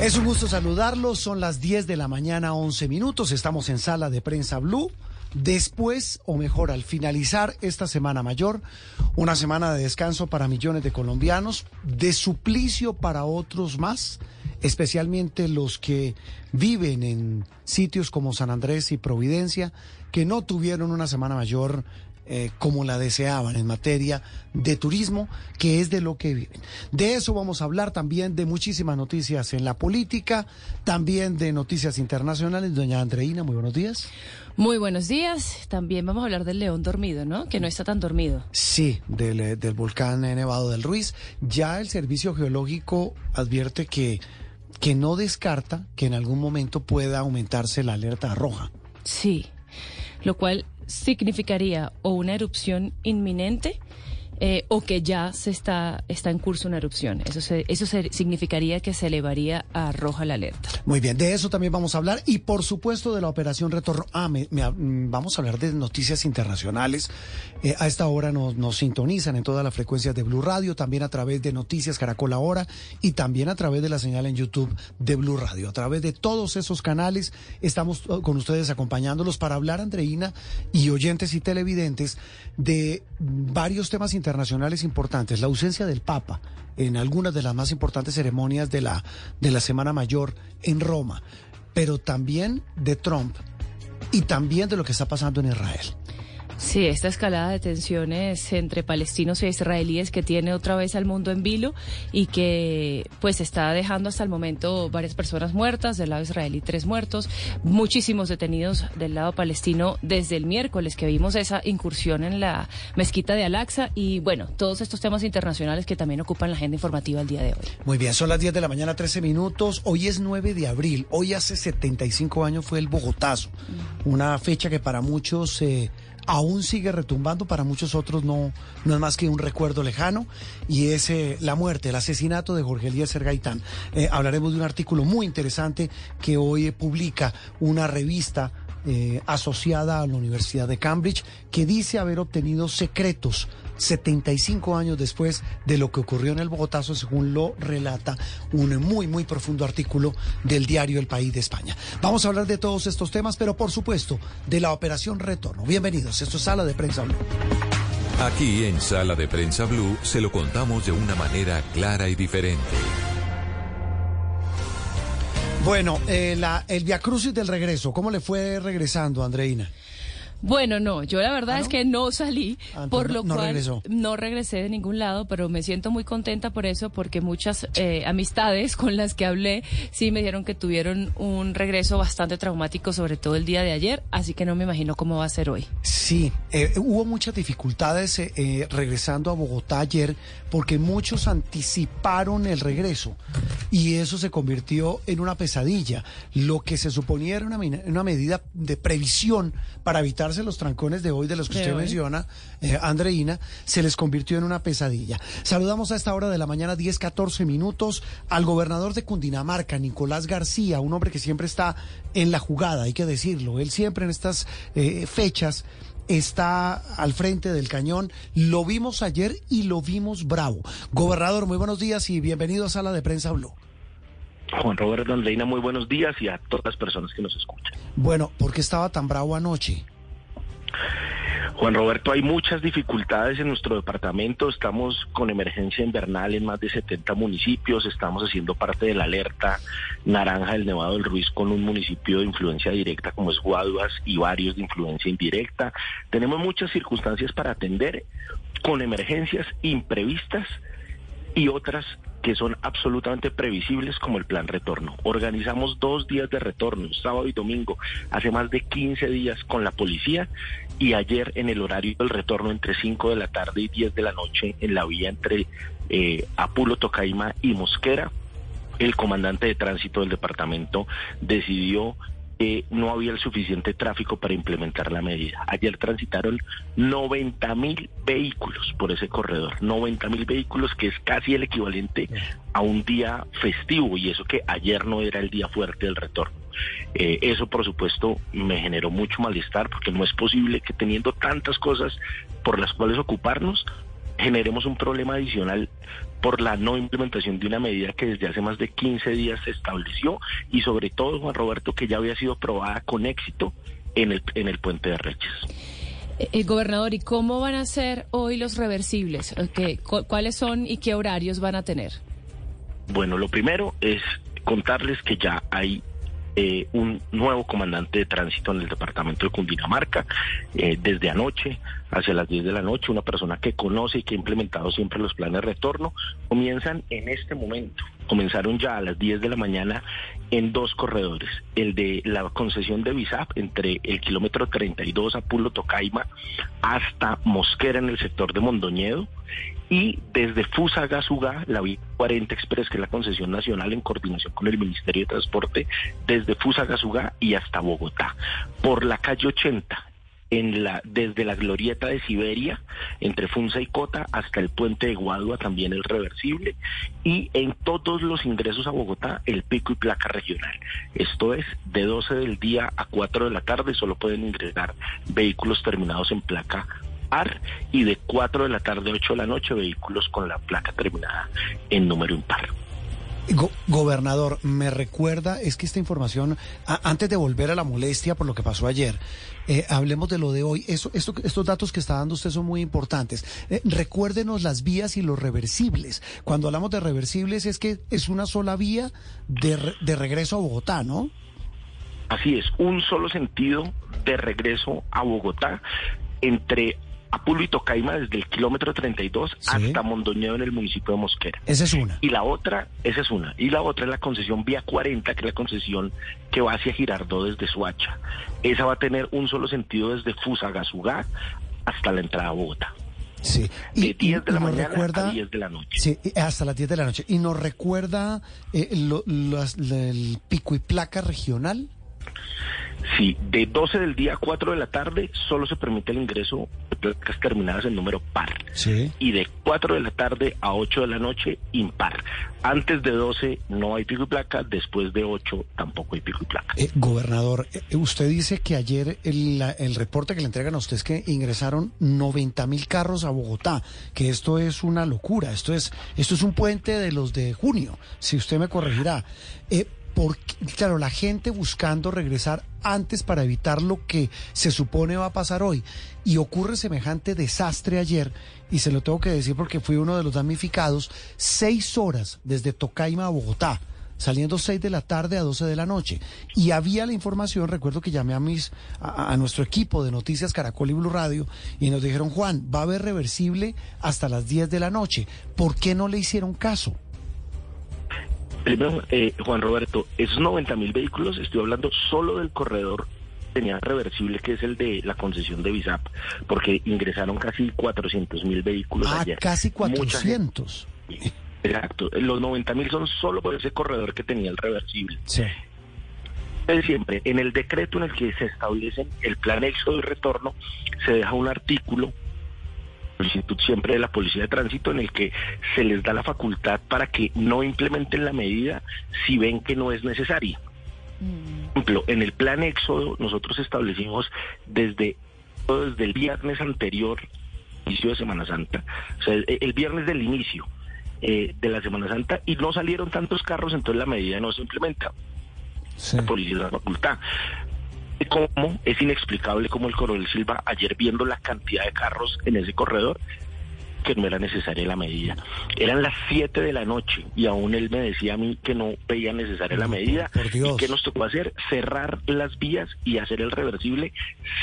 Es un gusto saludarlos. Son las 10 de la mañana, 11 minutos. Estamos en sala de prensa Blue. Después, o mejor, al finalizar esta semana mayor, una semana de descanso para millones de colombianos, de suplicio para otros más, especialmente los que viven en sitios como San Andrés y Providencia, que no tuvieron una semana mayor eh, como la deseaban en materia de turismo, que es de lo que viven. De eso vamos a hablar también de muchísimas noticias en la política, también de noticias internacionales. Doña Andreina, muy buenos días. Muy buenos días. También vamos a hablar del león dormido, ¿no? Que no está tan dormido. Sí, del, eh, del volcán Nevado del Ruiz. Ya el Servicio Geológico advierte que, que no descarta que en algún momento pueda aumentarse la alerta roja. Sí, lo cual significaría o una erupción inminente eh, o que ya se está, está en curso una erupción. Eso, se, eso significaría que se elevaría a roja la alerta. Muy bien, de eso también vamos a hablar y por supuesto de la operación Retorno. Ah, me- mm, vamos a hablar de noticias internacionales. Eh, a esta hora nos, nos sintonizan en todas las frecuencias de Blue Radio, también a través de Noticias Caracol Ahora y también a través de la señal en YouTube de Blue Radio. A través de todos esos canales estamos eh, con ustedes acompañándolos para hablar, Andreina, y oyentes y televidentes de varios temas internacionales importantes. La ausencia del Papa en algunas de las más importantes ceremonias de la, de la Semana Mayor en Roma, pero también de Trump y también de lo que está pasando en Israel. Sí, esta escalada de tensiones entre palestinos e israelíes que tiene otra vez al mundo en vilo y que pues está dejando hasta el momento varias personas muertas, del lado israelí tres muertos, muchísimos detenidos del lado palestino desde el miércoles que vimos esa incursión en la mezquita de Al-Aqsa y bueno, todos estos temas internacionales que también ocupan la agenda informativa el día de hoy. Muy bien, son las 10 de la mañana, 13 minutos. Hoy es 9 de abril. Hoy hace 75 años fue el Bogotazo. Una fecha que para muchos eh, aún sigue retumbando, para muchos otros no, no es más que un recuerdo lejano. Y es eh, la muerte, el asesinato de Jorge Eliezer Gaitán. Eh, hablaremos de un artículo muy interesante que hoy eh, publica una revista asociada a la Universidad de Cambridge, que dice haber obtenido secretos 75 años después de lo que ocurrió en el Bogotazo, según lo relata un muy, muy profundo artículo del diario El País de España. Vamos a hablar de todos estos temas, pero por supuesto de la Operación Retorno. Bienvenidos, esto es Sala de Prensa Blue. Aquí en Sala de Prensa Blue se lo contamos de una manera clara y diferente. Bueno, eh, la, el Via Crucis del regreso, ¿cómo le fue regresando, Andreina? Bueno, no, yo la verdad ¿Ah, no? es que no salí, Ah, por lo no cual regresó. no regresé de ningún lado, pero me siento muy contenta por eso, porque muchas eh, amistades con las que hablé sí me dijeron que tuvieron un regreso bastante traumático, sobre todo el día de ayer, así que no me imagino cómo va a ser hoy. Sí, eh, hubo muchas dificultades eh, eh, regresando a Bogotá ayer porque muchos anticiparon el regreso y eso se convirtió en una pesadilla. Lo que se suponía era una, una medida de previsión para evitarse los trancones de hoy de los que De usted hoy. menciona, eh, Andreina, se les convirtió en una pesadilla. Saludamos a esta hora de la mañana, 10, 14 minutos, al gobernador de Cundinamarca, Nicolás García, un hombre que siempre está en la jugada, hay que decirlo. Él siempre en estas eh, fechas está al frente del cañón. Lo vimos ayer y lo vimos bravo. Gobernador, muy buenos días y bienvenido a Sala de Prensa Blue. Juan Roberto Andreina, muy buenos días y a todas las personas que nos escuchan. Bueno, ¿por qué estaba tan bravo anoche? Juan Roberto, hay muchas dificultades en nuestro departamento. Estamos con emergencia invernal en más de 70 municipios. Estamos haciendo parte de la alerta naranja del Nevado del Ruiz con un municipio de influencia directa como es Guaduas y varios de influencia indirecta. Tenemos muchas circunstancias para atender con emergencias imprevistas y otras que son absolutamente previsibles como el plan retorno. Organizamos dos días de retorno, sábado y domingo, hace más de 15 días con la policía y ayer en el horario del retorno entre 5 de la tarde y 10 de la noche en la vía entre eh, Apulo, Tocaima y Mosquera el comandante de tránsito del departamento decidió que no había el suficiente tráfico para implementar la medida. Ayer transitaron 90 mil vehículos por ese corredor, 90 mil vehículos que es casi el equivalente a un día festivo y eso que ayer no era el día fuerte del retorno. Eh, eso por supuesto me generó mucho malestar porque no es posible que teniendo tantas cosas por las cuales ocuparnos generemos un problema adicional por la no implementación de una medida que desde hace más de 15 días se estableció y sobre todo, Juan Roberto, que ya había sido probada con éxito en el, en el puente de Reches. El eh, gobernador, ¿y cómo van a ser hoy los reversibles? ¿Qué, ¿Cuáles son y qué horarios van a tener? Bueno, lo primero es contarles que ya hay un nuevo comandante de tránsito en el departamento de Cundinamarca eh, desde anoche hacia las 10 de la noche, una persona que conoce y que ha implementado siempre los planes de retorno, comienzan en este momento, comenzaron ya a las 10 de la mañana en dos corredores, el de la concesión de Bisap entre el kilómetro 32 a Pulo Tocaima hasta Mosquera en el sector de Mondoñedo y desde Fusagasugá, la vía 40 Express, que es la concesión nacional en coordinación con el Ministerio de Transporte, desde Fusagasugá y hasta Bogotá. Por la calle 80, en la, desde la glorieta de Siberia, entre Funza y Cota, hasta el puente de Guadua, también el reversible, y en todos los ingresos a Bogotá, el pico y placa regional. Esto es, de 12 del día a 4 de la tarde solo pueden ingresar vehículos terminados en placa par y de 4 de la tarde a 8 de la noche vehículos con la placa terminada en número impar. gobernador, me recuerda, es que esta información, antes de volver a la molestia por lo que pasó ayer, eh, hablemos de lo de hoy. Eso, esto, estos datos que está dando usted son muy importantes. Eh, recuérdenos las vías y los reversibles. Cuando hablamos de reversibles es que es una sola vía de, de regreso a Bogotá, ¿no? Así es, un solo sentido de regreso a Bogotá entre Apulo y Tocaima desde el kilómetro 32 hasta Mondoñedo en el municipio de Mosquera. Esa es una. Y la otra, esa es una. Y la otra es la concesión Vía 40, que es la concesión que va hacia Girardó desde Suacha. Esa va a tener un solo sentido desde Fusagasugá hasta la entrada a Bogotá. Sí. Y, de 10 de la mañana a 10 de la noche. Sí, hasta las 10 de la noche. ¿Y nos recuerda eh, el pico y placa regional? Sí, de 12 del día a 4 de la tarde solo se permite el ingreso de placas terminadas en número par. Sí. Y de 4 de la tarde a 8 de la noche impar. Antes de 12 no hay pico y placa, después de 8 tampoco hay pico y placa. Eh, gobernador, eh, usted dice que ayer el, el, reporte que le entregan a usted es que ingresaron 90 mil carros a Bogotá, que esto es una locura, esto es, esto es un puente de los de junio, si usted me corregirá. Eh, claro, la gente buscando regresar antes para evitar lo que se supone va a pasar hoy. Y ocurre semejante desastre ayer, y se lo tengo que decir porque fui uno de los damnificados, seis horas desde Tocaima a Bogotá saliendo seis de la tarde a 12 de la noche. Y había la información, recuerdo que llamé a mis a, a, nuestro equipo de Noticias Caracol y Blue Radio y nos dijeron, Juan, va a haber reversible hasta las 10 de la noche. ¿Por qué no le hicieron caso? Primero, eh, Juan Roberto, esos 90 mil vehículos, estoy hablando solo del corredor tenía reversible, que es el de la concesión de Visap, porque ingresaron casi 400 mil vehículos ah, ayer. casi 400. Exacto, los 90 mil son solo por ese corredor que tenía el reversible. Sí. Siempre, en el decreto en el que se establece el plan éxodo y retorno, se deja un artículo solicitud siempre de la Policía de Tránsito en el que se les da la facultad para que no implementen la medida si ven que no es necesaria. Por ejemplo, en el plan Éxodo nosotros establecimos desde, desde el viernes anterior, inicio de Semana Santa, o sea, el, el viernes del inicio eh, de la Semana Santa, y no salieron tantos carros, entonces la medida no se implementa. Sí. La policía da la facultad cómo es inexplicable como el coronel Silva ayer viendo la cantidad de carros en ese corredor que no era necesaria la medida. Eran las 7 de la noche y aún él me decía a mí que no veía necesaria la medida. ¿Y qué nos tocó hacer? Cerrar las vías y hacer el reversible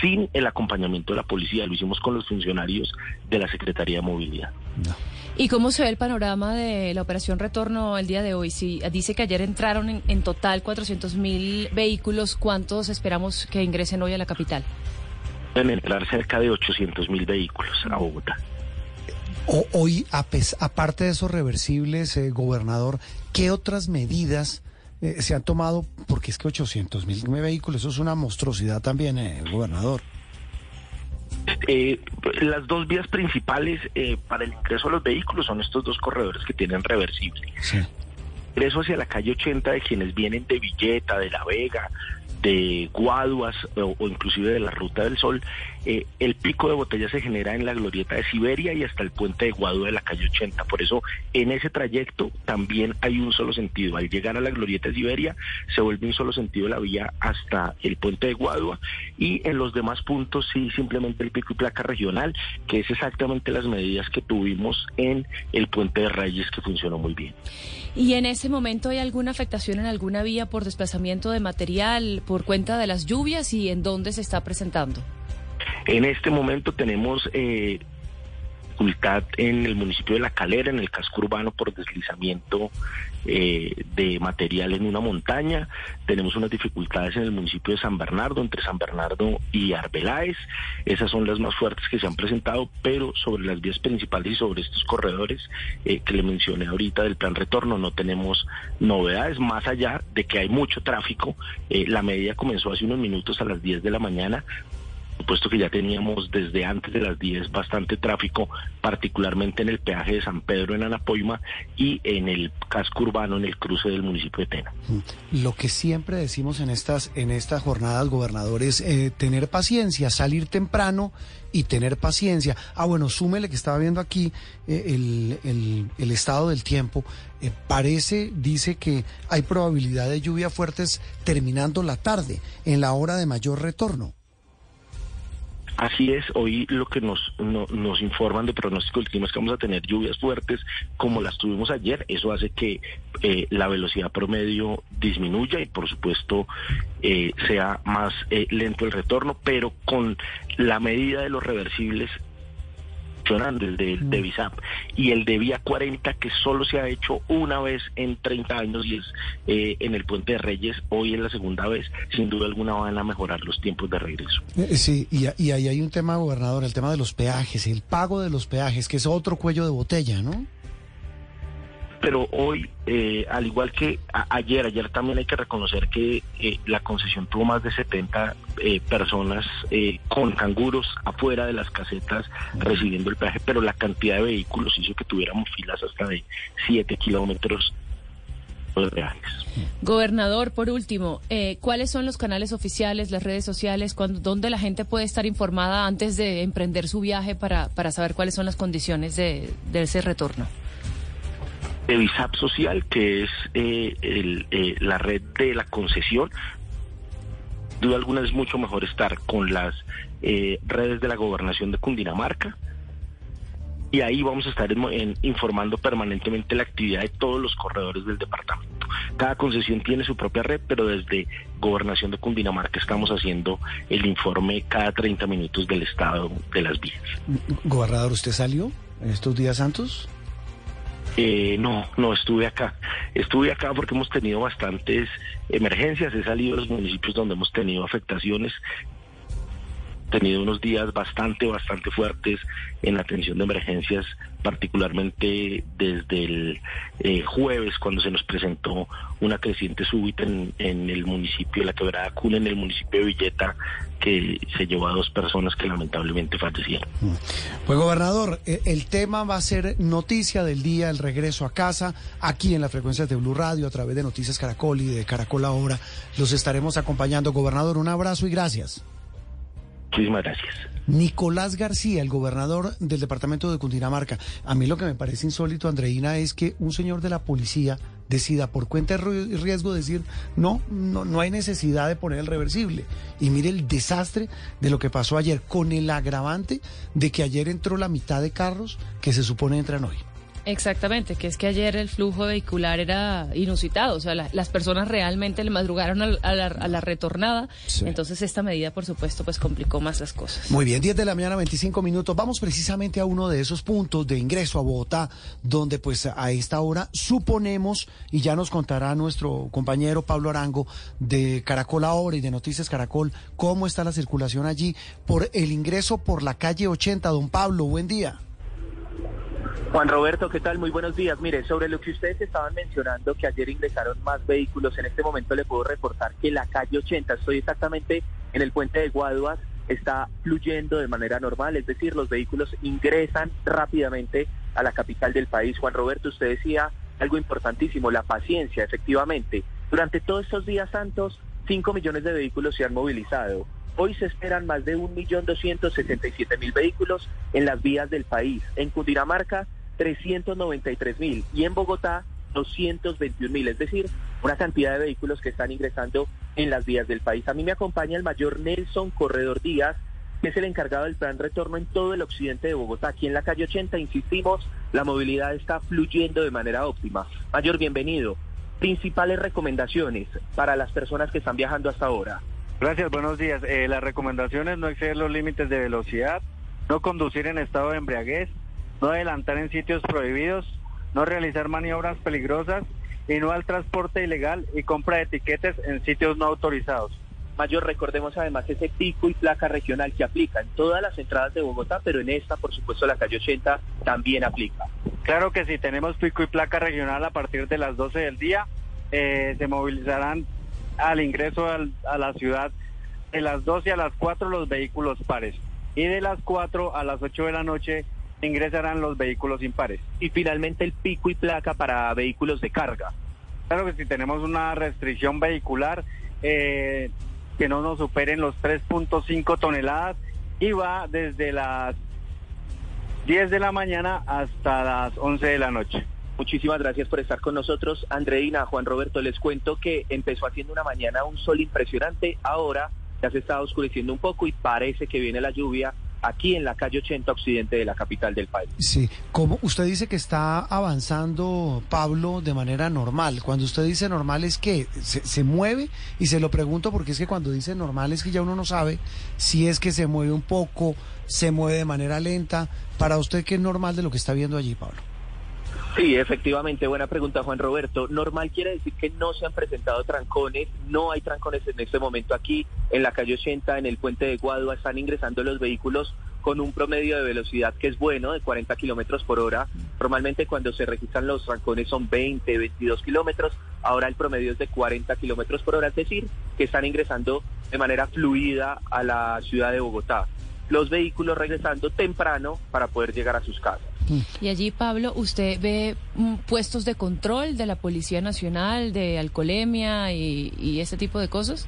sin el acompañamiento de la policía. Lo hicimos con los funcionarios de la Secretaría de Movilidad. No. ¿Y cómo se ve el panorama de la operación retorno el día de hoy? Si dice que ayer entraron en, en total 400 mil vehículos, ¿cuántos esperamos que ingresen hoy a la capital? Deben entrar cerca de 800 mil vehículos a Bogotá. O- hoy, a pes- aparte de esos reversibles, eh, gobernador, ¿qué otras medidas eh, se han tomado? Porque es que 800 mil vehículos, eso es una monstruosidad también, eh, gobernador. Eh, las dos vías principales eh, para el ingreso a los vehículos son estos dos corredores que tienen reversible. Sí. ingreso hacia la calle 80 de quienes vienen de Villeta, de La Vega, de Guaduas o, inclusive de la Ruta del Sol, eh, el pico de botella se genera en la glorieta de Siberia y hasta el puente de Guadua de la calle 80. Por eso en ese trayecto también hay un solo sentido. Al llegar a la glorieta de Siberia se vuelve un solo sentido la vía hasta el puente de Guadua y en los demás puntos sí simplemente el pico y placa regional, que es exactamente las medidas que tuvimos en el puente de Reyes que funcionó muy bien. ¿Y en ese momento hay alguna afectación en alguna vía por desplazamiento de material, por cuenta de las lluvias y en dónde se está presentando? En este momento tenemos eh, dificultad en el municipio de La Calera, en el casco urbano por deslizamiento eh, de material en una montaña. Tenemos unas dificultades en el municipio de San Bernardo, entre San Bernardo y Arbeláez. Esas son las más fuertes que se han presentado, pero sobre las vías principales y sobre estos corredores eh, que le mencioné ahorita del plan retorno no tenemos novedades, más allá de que hay mucho tráfico. Eh, la medida comenzó hace unos minutos a las 10 de la mañana, puesto que ya teníamos desde antes de las 10 bastante tráfico, particularmente en el peaje de San Pedro en Anapoima y en el casco urbano en el cruce del municipio de Tena. Lo que siempre decimos en estas, en estas jornadas, gobernador, es eh, tener paciencia, salir temprano y tener paciencia. Ah, bueno, súmele que estaba viendo aquí eh, el, el- el estado del tiempo. Eh, parece, dice que hay probabilidad de lluvia fuertes terminando la tarde, en la hora de mayor retorno. Así es, hoy lo que nos, no- nos informan de pronóstico del clima es que vamos a tener lluvias fuertes como las tuvimos ayer. Eso hace que eh, la velocidad promedio disminuya y por supuesto eh, sea más eh, lento el retorno, pero con la medida de los reversibles funcionando, el de, de BISAP y el de Vía 40 que solo se ha hecho una vez en 30 años y es eh, en el Puente de Reyes, hoy es la segunda vez, sin duda alguna van a mejorar los tiempos de regreso. Eh, Sí, y, y ahí hay un tema, gobernador, el tema de los peajes, el pago de los peajes, que es otro cuello de botella, ¿no? Pero hoy, eh, al igual que ayer, ayer también hay que reconocer que eh, la concesión tuvo más de 70 eh, personas eh, con canguros afuera de las casetas recibiendo el peaje, pero la cantidad de vehículos hizo que tuviéramos filas hasta de 7 kilómetros. Gobernador, por último, eh, ¿cuáles son los canales oficiales, las redes sociales, cuando, dónde la gente puede estar informada antes de emprender su viaje para, para saber cuáles son las condiciones de ese retorno? De Visap Social, que es eh, el, eh, la red de la concesión. Duda alguna es mucho mejor estar con las eh, redes de la gobernación de Cundinamarca. Y ahí vamos a estar informando permanentemente la actividad de todos los corredores del departamento. Cada concesión tiene su propia red, pero desde Gobernación de Cundinamarca estamos haciendo el informe cada 30 minutos del estado de las vías. Gobernador, ¿usted salió en estos días santos? Eh, no, no estuve acá. Estuve acá porque hemos tenido bastantes emergencias. He salido de los municipios donde hemos tenido afectaciones. Tenido unos días bastante, bastante fuertes en la atención de emergencias, particularmente desde el eh, jueves, cuando se nos presentó una creciente súbita en, el municipio La Quebrada Cuna, en el municipio de Villeta, que se llevó a dos personas que lamentablemente fallecieron. Pues gobernador, eh, el tema va a ser noticia del día, el regreso a casa, aquí en las frecuencias de Blue Radio, a través de Noticias Caracol y de Caracol Ahora. Los estaremos acompañando. Gobernador, un abrazo y gracias. Muchísimas gracias. Nicolás García, el gobernador del departamento de Cundinamarca. A mí lo que me parece insólito, Andreina, es que un señor de la policía decida por cuenta y riesgo decir, no, no, no hay necesidad de poner el reversible. Y mire el desastre de lo que pasó ayer, con el agravante de que ayer entró la mitad de carros que se supone entran hoy. Exactamente, que es que ayer el flujo vehicular era inusitado, o sea, la- las personas realmente le madrugaron a, la, a la retornada, Sí. entonces esta medida, por supuesto, pues complicó más las cosas. Muy bien, 10 de la mañana, 25 minutos. Vamos precisamente a uno de esos puntos de ingreso a Bogotá, donde pues a esta hora suponemos, y ya nos contará nuestro compañero Pablo Arango de Caracol Ahora y de Noticias Caracol, cómo está la circulación allí por el ingreso por la calle 80. Don Pablo, buen día. Juan Roberto, ¿qué tal? Muy buenos días. Mire, sobre lo que ustedes estaban mencionando, que ayer ingresaron más vehículos, en este momento le puedo reportar que la calle 80, estoy exactamente en el puente de Guaduas, está fluyendo de manera normal, es decir, los vehículos ingresan rápidamente a la capital del país. Juan Roberto, usted decía algo importantísimo, la paciencia, efectivamente. Durante todos estos días santos, 5 millones de vehículos se han movilizado. Hoy se esperan más de 1.267.000 vehículos en las vías del país. En Cundinamarca, 393 mil y en Bogotá 221 mil, es decir, una cantidad de vehículos que están ingresando en las vías del país. A mí me acompaña el mayor Nelson Corredor Díaz, que es el encargado del plan retorno en todo el occidente de Bogotá. Aquí en la calle 80, insistimos, la movilidad está fluyendo de manera óptima. Mayor, bienvenido. Principales recomendaciones para las personas que están viajando hasta ahora. Gracias, buenos días. Eh, las recomendaciones no exceder los límites de velocidad, no conducir en estado de embriaguez, no adelantar en sitios prohibidos, no realizar maniobras peligrosas y no al transporte ilegal y compra de etiquetes en sitios no autorizados. Mayor, recordemos además ese pico y placa regional que aplica en todas las entradas de Bogotá, pero en esta, por supuesto, la calle 80 también aplica. Claro que sí, tenemos pico y placa regional a partir de las 12 del día. Eh, se movilizarán al ingreso a la ciudad de las 12 a las 4 los vehículos pares y de las 4 a las 8 de la noche ingresarán los vehículos impares. Y finalmente el pico y placa para vehículos de carga. Claro que si tenemos una restricción vehicular eh, que no nos superen los 3.5 toneladas y va desde las 10 de la mañana hasta las 11 de la noche. Muchísimas gracias por estar con nosotros. Andreina, Juan Roberto, les cuento que empezó haciendo una mañana un sol impresionante. Ahora ya se está oscureciendo un poco y parece que viene la lluvia aquí en la calle 80 occidente de la capital del país. Sí, como usted dice que está avanzando Pablo de manera normal. Cuando usted dice normal es que se, mueve y se lo pregunto porque es que cuando dice normal es que ya uno no sabe si es que se mueve un poco, se mueve de manera lenta. Para usted, ¿qué es normal de lo que está viendo allí, Pablo? Sí, efectivamente, buena pregunta Juan Roberto. Normal quiere decir que no se han presentado trancones, no hay trancones en este momento aquí en la calle 80, en el puente de Guadua, están ingresando los vehículos con un promedio de velocidad que es bueno, de 40 kilómetros por hora. Normalmente cuando se registran los trancones son 20, 22 kilómetros, ahora el promedio es de 40 kilómetros por hora, es decir, que están ingresando de manera fluida a la ciudad de Bogotá. Los vehículos regresando temprano para poder llegar a sus casas. Y allí, Pablo, ¿usted ve mm, puestos de control de la Policía Nacional, de alcoholemia y, ese tipo de cosas?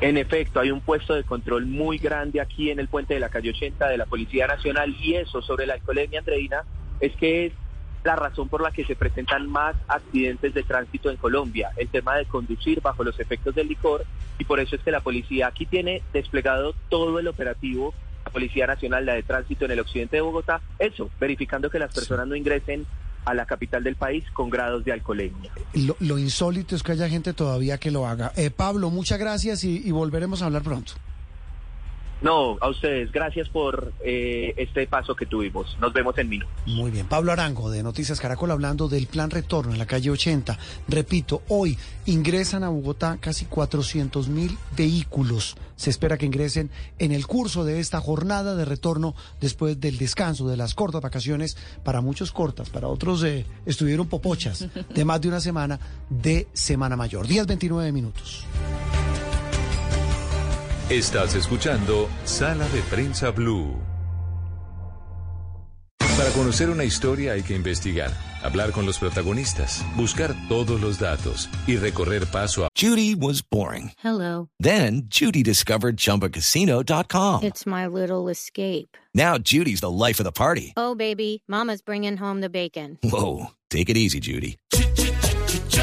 En efecto, hay un puesto de control muy grande aquí en el puente de la calle 80 de la Policía Nacional y eso sobre la alcoholemia, Andreina, es que es la razón por la que se presentan más accidentes de tránsito en Colombia, el tema de conducir bajo los efectos del licor y por eso es que la policía aquí tiene desplegado todo el operativo Policía Nacional, la de Tránsito en el occidente de Bogotá, eso, verificando que las personas no ingresen a la capital del país con grados de alcoholemia. Lo, insólito es que haya gente todavía que lo haga. Eh, Pablo, muchas gracias y volveremos a hablar pronto. No, a ustedes, gracias por eh, este paso que tuvimos. Nos vemos en minutos. Muy bien, Pablo Arango de Noticias Caracol hablando del plan retorno en la calle 80. Repito, hoy ingresan a Bogotá casi 400 mil vehículos. Se espera que ingresen en el curso de esta jornada de retorno después del descanso, de las cortas vacaciones, para muchos cortas, para otros eh, estuvieron popochas de más de una semana de Semana Mayor. Días 29 minutos. Estás escuchando Sala de Prensa Blue. Para conocer una historia hay que investigar, hablar con los protagonistas, buscar todos los datos y recorrer paso a. Judy was boring. Hello. Then Judy discovered chumbacasino.com. It's my little escape. Now Judy's the life of the party. Oh, baby, Mama's bringing home the bacon. Whoa. Take it easy, Judy.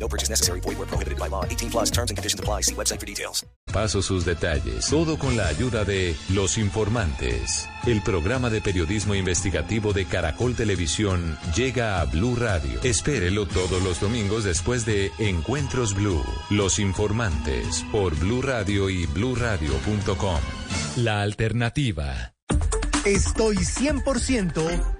No purchase necessary. Void where prohibited by law. 18 plus terms and conditions apply. See website for details. Paso sus detalles. Todo con la ayuda de Los Informantes. El programa de periodismo investigativo de Caracol Televisión llega a Blue Radio. Espérelo todos los domingos después de Encuentros Blue. Los Informantes por Blue Radio y BlueRadio.com. La alternativa. Estoy 100%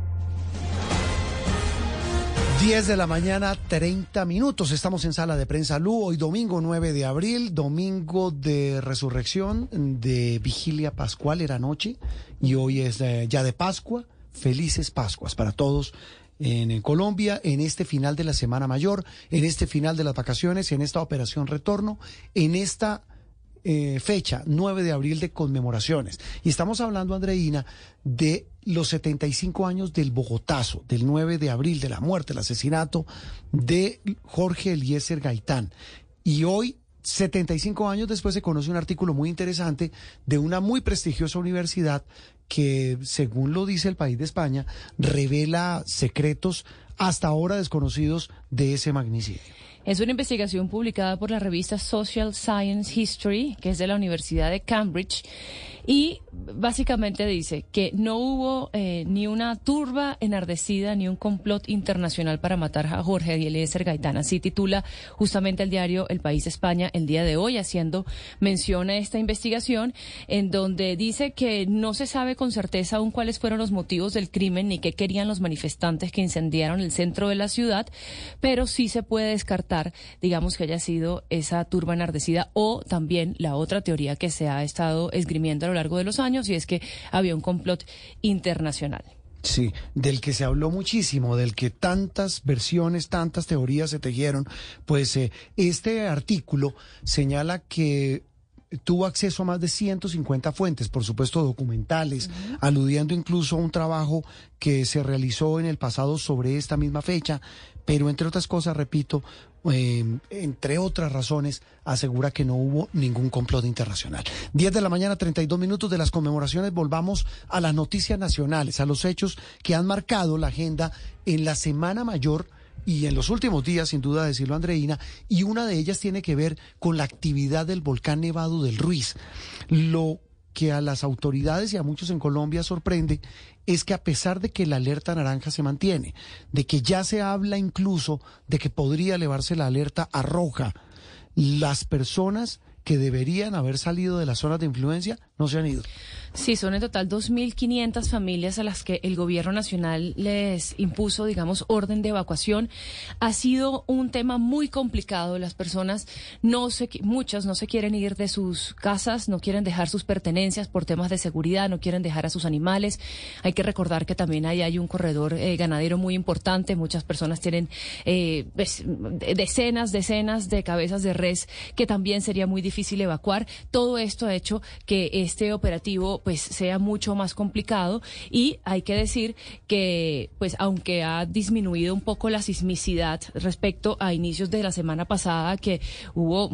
10 de la mañana, 30 minutos. Estamos en sala de prensa Lu, hoy domingo 9 de abril, domingo de resurrección, de vigilia pascual, era noche, y hoy es eh, ya de Pascua. Felices Pascuas para todos en, Colombia, en este final de la Semana Mayor, en este final de las vacaciones, en esta operación retorno, en esta eh, fecha, 9 de abril, de conmemoraciones. Y estamos hablando, Andreina, de los 75 años del Bogotazo, del 9 de abril, de la muerte, el asesinato de Jorge Eliezer Gaitán. Y hoy, 75 años después, se conoce un artículo muy interesante de una muy prestigiosa universidad que, según lo dice el país de España, revela secretos hasta ahora desconocidos de ese magnicidio. Es una investigación publicada por la revista Social Science History, que es de la Universidad de Cambridge, y básicamente dice que no hubo eh, ni una turba enardecida ni un complot internacional para matar a Jorge Eliezer Gaitán. Así titula justamente el diario El País España el día de hoy, haciendo mención a esta investigación, en donde dice que no se sabe con certeza aún cuáles fueron los motivos del crimen ni qué querían los manifestantes que incendiaron el centro de la ciudad, pero sí se puede descartar, digamos, que haya sido esa turba enardecida o también la otra teoría que se ha estado esgrimiendo a lo largo de los años y es que había un complot internacional. Sí, del que se habló muchísimo, del que tantas versiones, tantas teorías se tejieron, pues eh, este artículo señala que tuvo acceso a más de 150 fuentes, por supuesto documentales, aludiendo incluso a un trabajo que se realizó en el pasado sobre esta misma fecha, pero entre otras cosas, repito, eh, entre otras razones, asegura que no hubo ningún complot internacional. 10 de la mañana, 32 minutos de las conmemoraciones, volvamos a las noticias nacionales, a los hechos que han marcado la agenda en la Semana Mayor y en los últimos días, sin duda decirlo Andreina, y una de ellas tiene que ver con la actividad del volcán Nevado del Ruiz. Lo que a las autoridades y a muchos en Colombia sorprende es que a pesar de que la alerta naranja se mantiene, de que ya se habla incluso de que podría elevarse la alerta a roja, las personas que deberían haber salido de las zonas de influencia no se han ido. Sí, son en total 2.500 familias a las que el gobierno nacional les impuso, digamos, orden de evacuación. Ha sido un tema muy complicado. Las personas, no se, muchas no se quieren ir de sus casas, no quieren dejar sus pertenencias por temas de seguridad, no quieren dejar a sus animales. Hay que recordar que también ahí hay un corredor eh, ganadero muy importante. Muchas personas tienen eh, decenas, decenas de cabezas de res que también sería muy difícil evacuar. Todo esto ha hecho que este operativo pues sea mucho más complicado. Y hay que decir que pues aunque ha disminuido un poco la sismicidad respecto a inicios de la semana pasada que hubo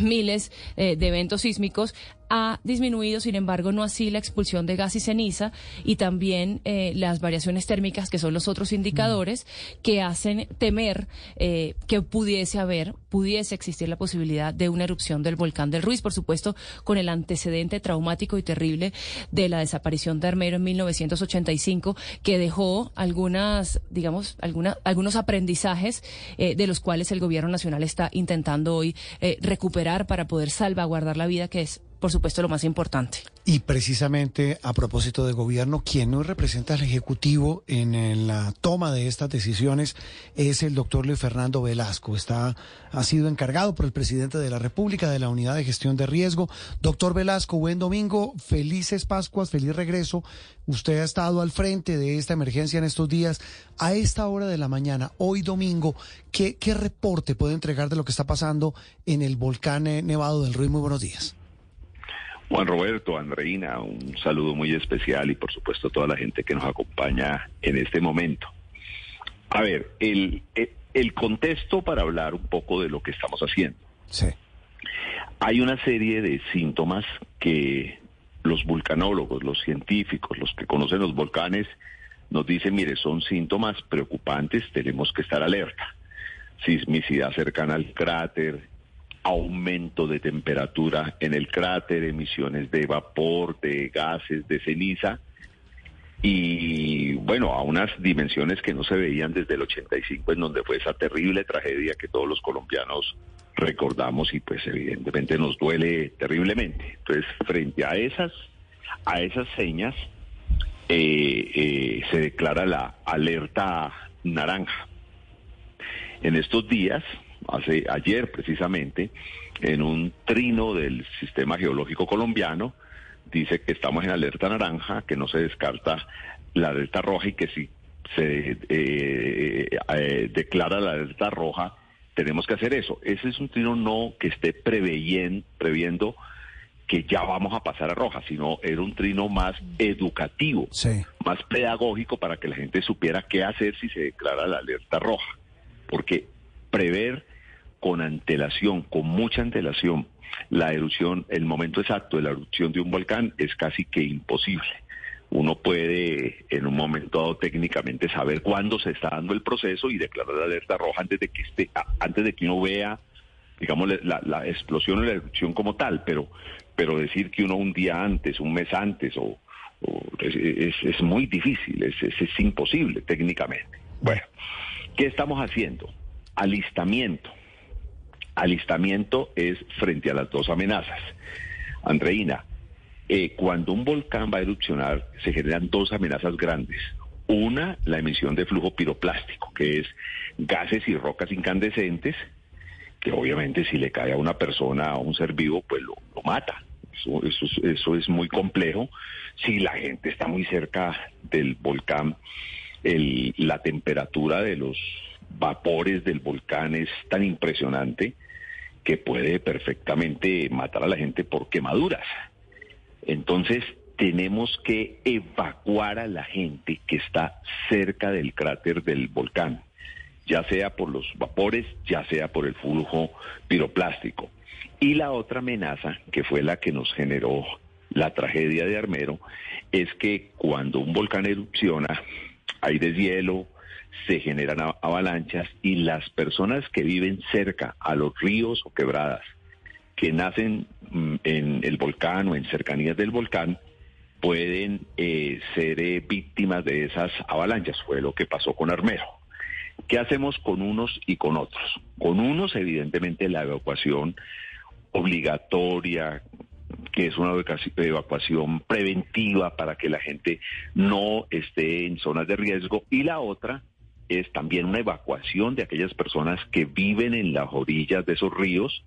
miles eh, de eventos sísmicos ha disminuido, sin embargo, no así la expulsión de gas y ceniza y también eh, las variaciones térmicas, que son los otros indicadores que hacen temer eh, que pudiese haber, pudiese existir la posibilidad de una erupción del volcán del Ruiz, por supuesto, con el antecedente traumático y terrible de la desaparición de Armero en 1985, que dejó algunas, digamos, alguna, algunos aprendizajes eh, de los cuales el gobierno nacional está intentando hoy recuperar para poder salvaguardar la vida, que es por supuesto, lo más importante. Y precisamente a propósito de gobierno, quien no representa al Ejecutivo en, la toma de estas decisiones es el doctor Luis Fernando Velasco. Está, ha sido encargado por el presidente de la República de la Unidad de Gestión de Riesgo. Doctor Velasco, buen domingo, felices Pascuas, feliz regreso. Usted ha estado al frente de esta emergencia en estos días. A esta hora de la mañana, hoy domingo, ¿qué, qué reporte puede entregar de lo que está pasando en el volcán eh, Nevado del Ruiz? Muy buenos días. Juan Roberto, Andreina, un saludo muy especial y por supuesto toda la gente que nos acompaña en este momento. A ver, el, el, contexto para hablar un poco de lo que estamos haciendo. Sí. Hay una serie de síntomas que los vulcanólogos, los científicos, los que conocen los volcanes, nos dicen, mire, son síntomas preocupantes, tenemos que estar alerta. Sismicidad cercana al cráter, aumento de temperatura en el cráter, emisiones de vapor, de gases, de ceniza, y bueno, a unas dimensiones que no se veían desde el 85, en donde fue esa terrible tragedia que todos los colombianos recordamos y pues evidentemente nos duele terriblemente. Entonces, frente a esas, a esas señas, eh, eh, se declara la alerta naranja. En estos días, hace ayer precisamente, en un trino del sistema geológico colombiano, dice que estamos en alerta naranja, que no se descarta la alerta roja y que si se eh, eh, declara la alerta roja, tenemos que hacer eso. Ese es un trino no que esté preveyen, previendo que ya vamos a pasar a roja, sino era un trino más educativo, más pedagógico para que la gente supiera qué hacer si se declara la alerta roja. Porque prever con antelación, con mucha antelación, la erupción, el momento exacto de la erupción de un volcán es casi que imposible. Uno puede en un momento dado técnicamente saber cuándo se está dando el proceso y declarar la alerta roja antes de que esté, antes de que uno vea, digamos, la, explosión o la erupción como tal, pero, pero decir que uno un día antes, un mes antes, o, es, muy difícil, es, es imposible técnicamente. Bueno, ¿qué estamos haciendo? Alistamiento alistamiento es frente a las dos amenazas. Andreina, eh, cuando un volcán va a erupcionar, se generan dos amenazas grandes. Una, la emisión de flujo piroplástico, que es gases y rocas incandescentes, que obviamente si le cae a una persona, a un ser vivo, pues lo, mata. Eso, eso, es muy complejo. Si la gente está muy cerca del volcán, la temperatura de los vapores del volcán es tan impresionante que puede perfectamente matar a la gente por quemaduras. Entonces, tenemos que evacuar a la gente que está cerca del cráter del volcán, ya sea por los vapores, ya sea por el flujo piroplástico. Y la otra amenaza, que fue la que nos generó la tragedia de Armero, es que cuando un volcán erupciona, hay deshielo, se generan avalanchas y las personas que viven cerca a los ríos o quebradas que nacen mm, en el volcán o en cercanías del volcán pueden eh, ser eh, víctimas de esas avalanchas. Fue lo que pasó con Armero. ¿Qué hacemos con unos y con otros? Con unos, evidentemente, la evacuación obligatoria, que es una evacuación preventiva para que la gente no esté en zonas de riesgo, y la otra, es también una evacuación de aquellas personas que viven en las orillas de esos ríos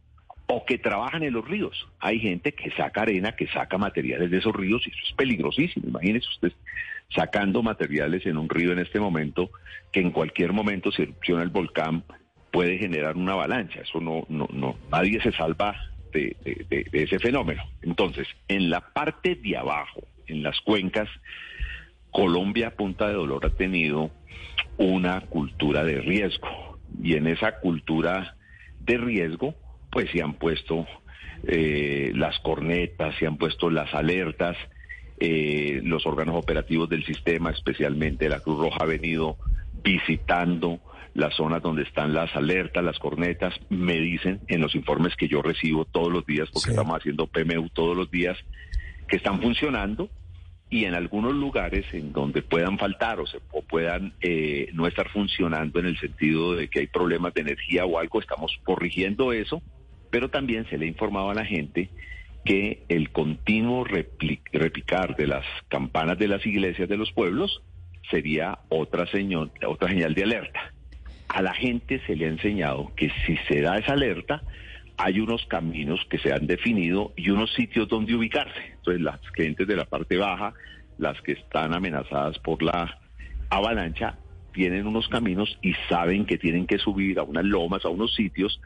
o que trabajan en los ríos. Hay gente que saca arena, que saca materiales de esos ríos y eso es peligrosísimo. Imagínese usted sacando materiales en un río en este momento que en cualquier momento se erupciona el volcán puede generar una avalancha. Eso no, no, no, nadie se salva de ese fenómeno. Entonces, en la parte de abajo, en las cuencas, Colombia, Punta de Dolor, ha tenido una cultura de riesgo. Y en esa cultura de riesgo, pues se han puesto eh, las cornetas, se han puesto las alertas, eh, los órganos operativos del sistema, especialmente la Cruz Roja, ha venido visitando las zonas donde están las alertas, las cornetas, me dicen en los informes que yo recibo todos los días, porque estamos haciendo PMU todos los días, que están funcionando y en algunos lugares en donde puedan faltar o, se, puedan eh, no estar funcionando en el sentido de que hay problemas de energía o algo, estamos corrigiendo eso, pero también se le ha informado a la gente que el continuo repicar de las campanas de las iglesias de los pueblos sería otra señal, otra señal de alerta. A la gente se le ha enseñado que si se da esa alerta, hay unos caminos que se han definido y unos sitios donde ubicarse. Entonces, las gentes de la parte baja, las que están amenazadas por la avalancha, tienen unos caminos y saben que tienen que subir a unas lomas, a unos sitios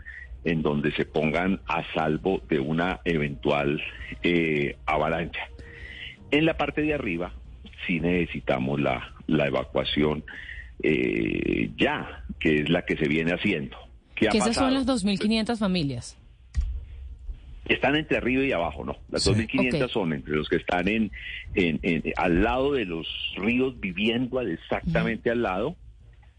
en donde se pongan a salvo de una eventual eh, avalancha. En la parte de arriba sí necesitamos la, la evacuación eh, ya, que es la que se viene haciendo. que esas son las 2.500 familias. Están entre arriba y abajo, no. Las 2.500 son entre los que están en, en, al lado de los ríos, viviendo exactamente al lado,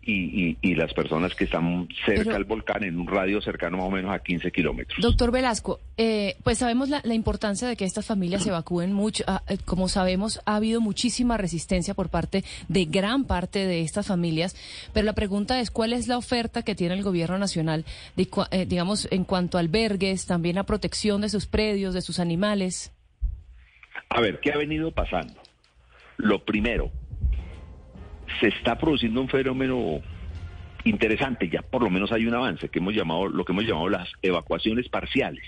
y, y- y las personas que están cerca Pero- al volcán en un radio cercano más o menos a 15 kilómetros. Doctor Velasco, eh, pues sabemos la, la importancia de que estas familias se evacúen mucho. Ah, eh, como sabemos, ha habido muchísima resistencia por parte de gran parte de estas familias. Pero la pregunta es, ¿cuál es la oferta que tiene el gobierno nacional, de, eh, digamos, en cuanto a albergues, también a protección de sus predios, de sus animales? A ver, ¿qué ha venido pasando? Lo primero, se está produciendo un fenómeno interesante, ya por lo menos hay un avance que hemos llamado, lo que hemos llamado las evacuaciones parciales.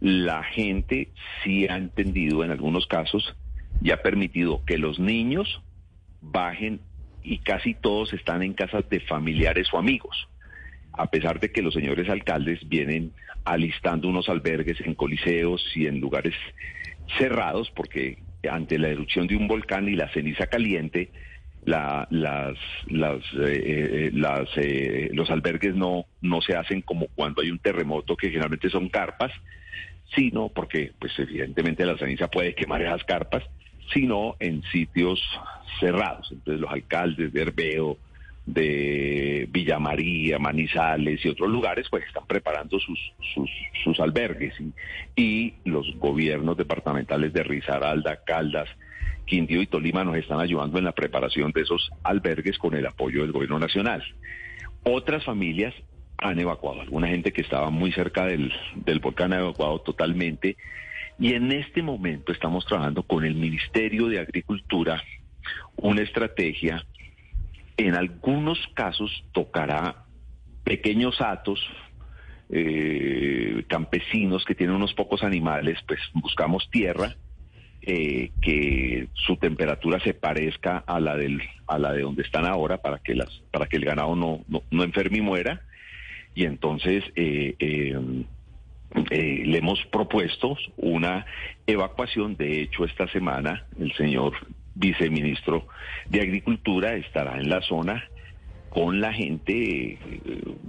La gente sí ha entendido en algunos casos y ha permitido que los niños bajen y casi todos están en casas de familiares o amigos, a pesar de que los señores alcaldes vienen alistando unos albergues en coliseos y en lugares cerrados, porque ante la erupción de un volcán y la ceniza caliente, la- las, eh, eh, las, eh, los albergues no, no se hacen como cuando hay un terremoto, que generalmente son carpas, sino porque, pues evidentemente la ceniza puede quemar esas carpas, sino en sitios cerrados. Entonces los alcaldes de Herbeo, de Villa María, Manizales y otros lugares, pues están preparando sus, sus, sus albergues. Y, y los gobiernos departamentales de Risaralda, Caldas, Quindío y Tolima nos están ayudando en la preparación de esos albergues con el apoyo del gobierno nacional. Otras familias han evacuado, alguna gente que estaba muy cerca del, volcán ha evacuado totalmente. Y en este momento estamos trabajando con el Ministerio de Agricultura una estrategia. En algunos casos tocará pequeños atos, eh, campesinos que tienen unos pocos animales, pues buscamos tierra eh, que su temperatura se parezca a la del a la de donde están ahora para que las para que el ganado no no, no enferme y muera. Y entonces eh, eh, le hemos propuesto una evacuación. De hecho esta semana el señor viceministro de agricultura estará en la zona con la gente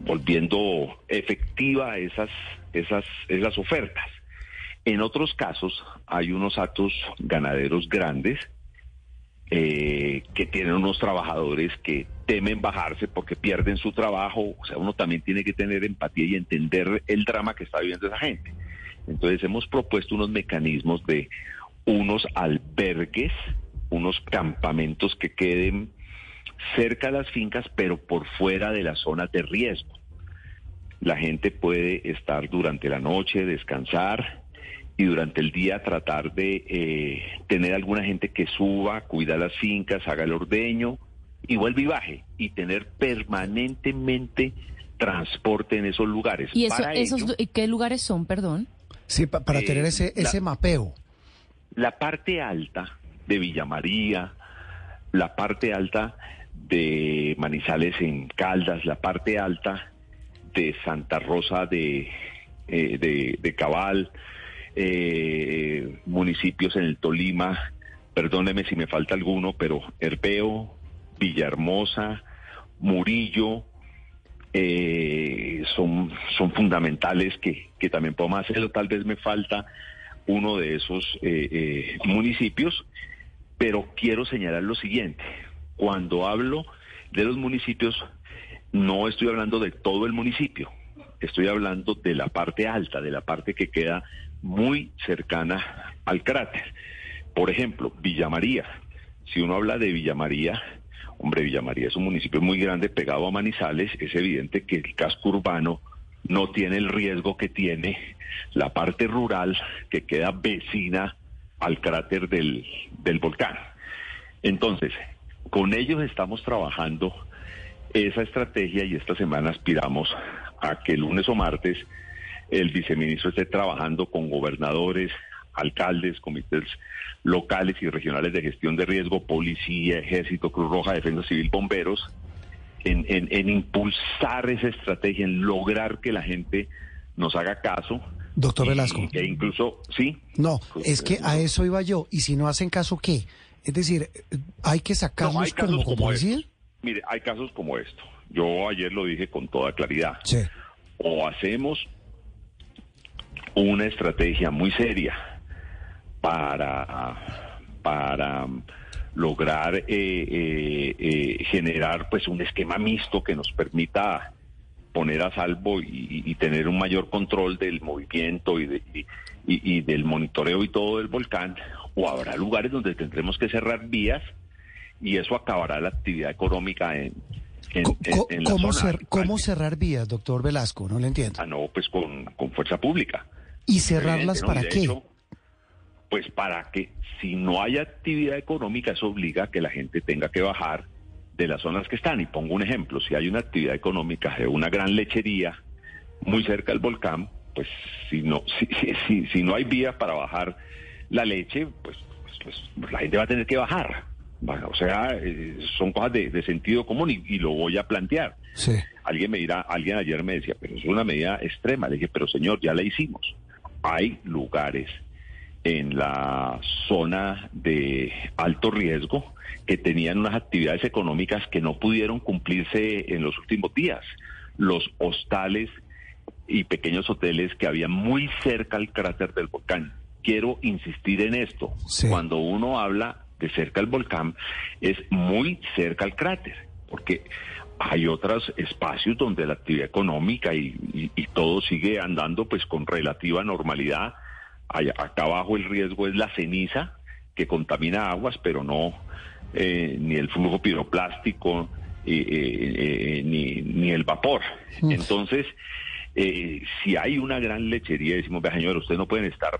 volviendo efectiva esas esas esas ofertas en otros casos hay unos actos ganaderos grandes eh, que tienen unos trabajadores que temen bajarse porque pierden su trabajo. O sea, uno también tiene que tener empatía y entender el drama que está viviendo esa gente. Entonces hemos propuesto unos mecanismos de unos albergues, unos campamentos que queden cerca de las fincas, pero por fuera de las zonas de riesgo. La gente puede estar durante la noche, descansar, y durante el día tratar de eh, tener alguna gente que suba, cuida las fincas, haga el ordeño y vuelve y baje y tener permanentemente transporte en esos lugares. ¿Y eso, Para esos, ello, y qué lugares son, perdón? Sí, pa- para Eh, tener ese, la- ese mapeo. la parte alta de Villa María, la parte alta de Manizales en Caldas, la parte alta de Santa Rosa de, eh, de, de Cabal, eh, municipios en el Tolima, perdóneme si me falta alguno, pero Herbeo, Villahermosa, Murillo, eh, son, son fundamentales que, que también podemos hacerlo. Tal vez me falta uno de esos eh, eh, municipios, pero quiero señalar lo siguiente. Cuando hablo de los municipios, no estoy hablando de todo el municipio, estoy hablando de la parte alta, de la parte que queda muy cercana al cráter. Por ejemplo, Villa María. Si uno habla de Villa María, hombre, Villa María es un municipio muy grande pegado a Manizales, es evidente que el casco urbano no tiene el riesgo que tiene la parte rural que queda vecina al cráter del, del volcán. Entonces, con ellos estamos trabajando esa estrategia y esta semana aspiramos a que lunes o martes el viceministro esté trabajando con gobernadores, alcaldes, comités locales y regionales de gestión de riesgo, policía, ejército, Cruz Roja, defensa civil, bomberos, en, en- en impulsar esa estrategia, en lograr que la gente nos haga caso. Doctor y- Velasco. E incluso, sí. No, es que a eso iba yo. Y si no hacen caso, ¿qué? Es decir, eh, hay que No, sacarlos hay casos como, como, decir. Mire, hay casos como esto. Yo ayer lo dije con toda claridad. Sí. O hacemos una estrategia muy seria para, para lograr eh, eh, eh, generar pues un esquema mixto que nos permita poner a salvo y, y tener un mayor control del movimiento y, de, y, y, del monitoreo y todo del volcán, o habrá lugares donde tendremos que cerrar vías y eso acabará la actividad económica en, en, en- en la ¿Cómo, zona. cer- cómo cerrar vías, doctor Velasco? No le entiendo. Ah, no, pues con, con fuerza pública. ¿Y cerrarlas para qué? hecho, pues para que si no hay actividad económica, eso obliga a que la gente tenga que bajar de las zonas que están. Y pongo un ejemplo, si hay una actividad económica de una gran lechería muy cerca del volcán, pues si no, si, si, si, si no hay vía para bajar la leche, pues, pues, pues, pues la gente va a tener que bajar. O sea, eh, son cosas de, de sentido común y, y lo voy a plantear. Sí. Alguien me dirá, alguien ayer me decía, pero es una medida extrema. Le dije, pero señor, ya la hicimos. Hay lugares en la zona de alto riesgo que tenían unas actividades económicas que no pudieron cumplirse en los últimos días. Los hostales y pequeños hoteles que había muy cerca al cráter del volcán. Quiero insistir en esto. Cuando uno habla de cerca al volcán, es muy cerca al cráter, porque hay otros espacios donde la actividad económica y, y- y todo sigue andando pues con relativa normalidad. Allá- acá abajo el riesgo es la ceniza que contamina aguas, pero no eh, ni el flujo piroplástico eh, eh, eh, ni, ni el vapor. Entonces, eh, si hay una gran lechería, decimos, vea señor, ustedes no pueden estar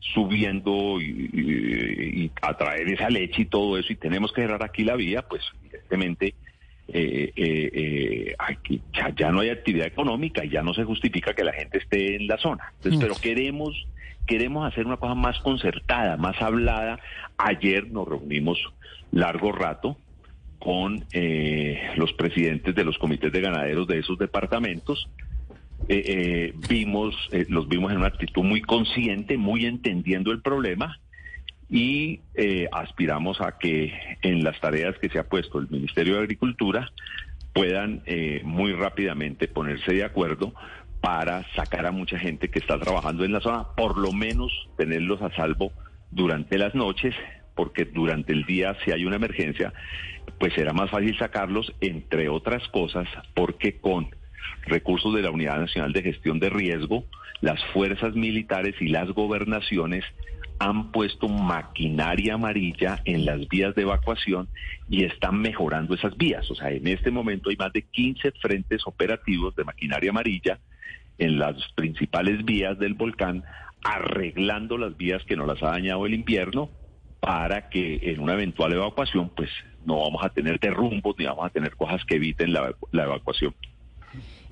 subiendo y, y- y atraer esa leche y todo eso, y tenemos que cerrar aquí la vía, pues evidentemente eh, eh, eh, aquí ya, ya no hay actividad económica y ya no se justifica que la gente esté en la zona. Entonces, pero queremos queremos hacer una cosa más concertada, más hablada. Ayer nos reunimos largo rato con eh, los presidentes de los comités de ganaderos de esos departamentos. Eh, eh, vimos, eh, los vimos en una actitud muy consciente, muy entendiendo el problema y eh, aspiramos a que en las tareas que se ha puesto el Ministerio de Agricultura puedan eh, muy rápidamente ponerse de acuerdo para sacar a mucha gente que está trabajando en la zona, por lo menos tenerlos a salvo durante las noches, porque durante el día si hay una emergencia, pues será más fácil sacarlos, entre otras cosas, porque con recursos de la Unidad Nacional de Gestión de Riesgo, las fuerzas militares y las gobernaciones han puesto maquinaria amarilla en las vías de evacuación y están mejorando esas vías. O sea, en este momento hay más de 15 frentes operativos de maquinaria amarilla en las principales vías del volcán, arreglando las vías que nos las ha dañado el invierno para que en una eventual evacuación pues no vamos a tener derrumbos ni vamos a tener cosas que eviten la evacuación.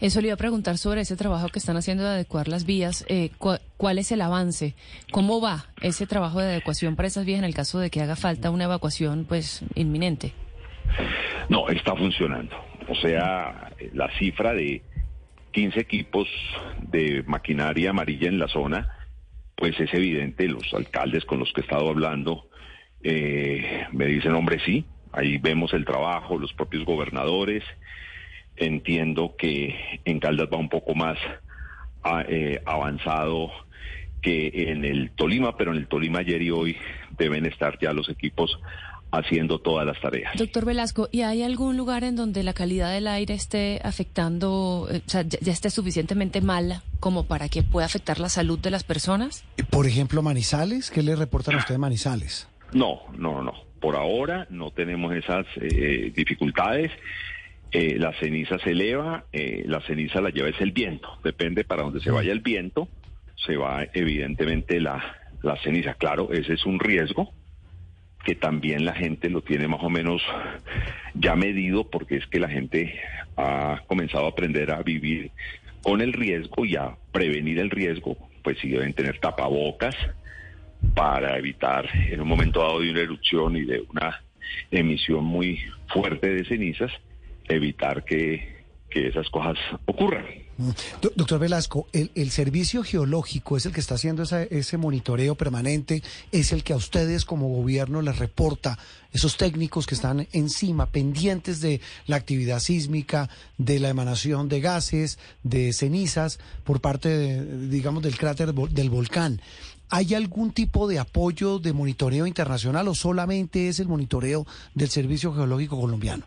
Eso le iba a preguntar sobre ese trabajo que están haciendo de adecuar las vías. Eh, ¿Cuál es el avance? ¿Cómo va ese trabajo de adecuación para esas vías en el caso de que haga falta una evacuación pues inminente? No, está funcionando. O sea, la cifra de 15 equipos de maquinaria amarilla en la zona, pues es evidente, los alcaldes con los que he estado hablando eh, me dicen, hombre, sí, ahí vemos el trabajo, los propios gobernadores. Entiendo que en Caldas va un poco más ah, eh, avanzado que en el Tolima, pero en el Tolima ayer y hoy deben estar ya los equipos haciendo todas las tareas. Doctor Velasco, ¿y hay algún lugar en donde la calidad del aire esté afectando, eh, o sea, ya, ya esté suficientemente mala como para que pueda afectar la salud de las personas? Por ejemplo, Manizales, ¿qué le reportan a usted de Manizales? No, no, no. Por ahora no tenemos esas eh, dificultades. Eh, la ceniza se eleva, eh, la ceniza la lleva es el viento. Depende para donde se vaya el viento, se va evidentemente la, la ceniza. Claro, ese es un riesgo que también la gente lo tiene más o menos ya medido porque es que la gente ha comenzado a aprender a vivir con el riesgo y a prevenir el riesgo, pues sí deben tener tapabocas para evitar en un momento dado de una erupción y de una emisión muy fuerte de cenizas, evitar que, que esas cosas ocurran. Mm. Do- Doctor Velasco, el, el servicio geológico es el que está haciendo esa- ese monitoreo permanente, es el que a ustedes como gobierno les reporta, esos técnicos que están encima, pendientes de la actividad sísmica, de la emanación de gases, de cenizas por parte, de, digamos, del cráter del volcán. ¿hay algún tipo de apoyo de monitoreo internacional o solamente es el monitoreo del Servicio Geológico Colombiano?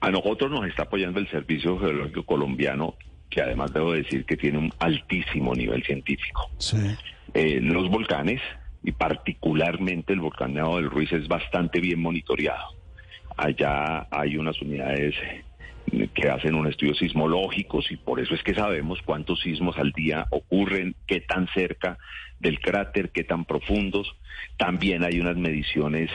A nosotros nos está apoyando el Servicio Geológico Colombiano, que además debo decir que tiene un altísimo nivel científico. Eh, los volcanes, y particularmente el volcán Nevado del Ruiz, es bastante bien monitoreado. Allá hay unas unidades que hacen un estudio sismológicos y por eso es que sabemos cuántos sismos al día ocurren, qué tan cerca del cráter, qué tan profundos. También hay unas mediciones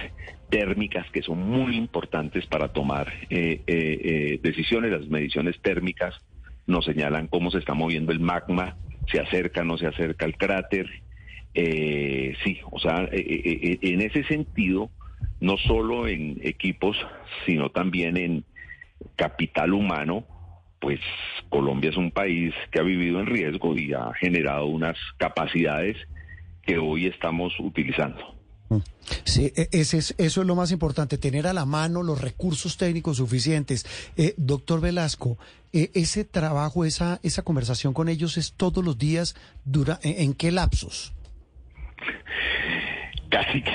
térmicas que son muy importantes para tomar eh, eh, eh, decisiones. Las mediciones térmicas nos señalan cómo se está moviendo el magma, se acerca, no se acerca al cráter. sí, o sea, en ese sentido, no solo en equipos, sino también en capital humano, pues Colombia es un país que ha vivido en riesgo y ha generado unas capacidades que hoy estamos utilizando. Sí, e, ese es, eso es lo más importante, tener a la mano los recursos técnicos suficientes. Eh, doctor Velasco, eh, ese trabajo, esa, esa conversación con ellos es todos los días, dura, ¿en, qué lapsos? Casi que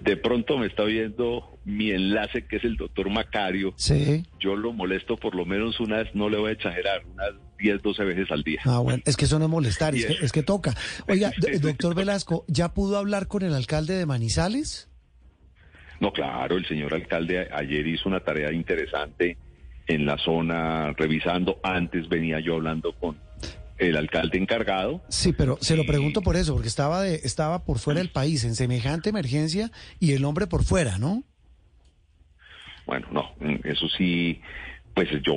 de pronto me está viendo mi enlace que es el doctor Macario. Sí. Yo lo molesto por lo menos unas, no le voy a exagerar, unas 10, 12 veces al día. Ah, bueno, es que eso no es molestar, es que, es que, toca. Oiga, doctor Velasco, ¿ya pudo hablar con el alcalde de Manizales? No, claro, el señor alcalde ayer hizo una tarea interesante en la zona revisando. Antes venía yo hablando con el alcalde encargado. Sí, pero se lo pregunto por eso, porque estaba de, estaba por fuera del país en semejante emergencia y el hombre por fuera, ¿no? Bueno, no, eso sí, pues yo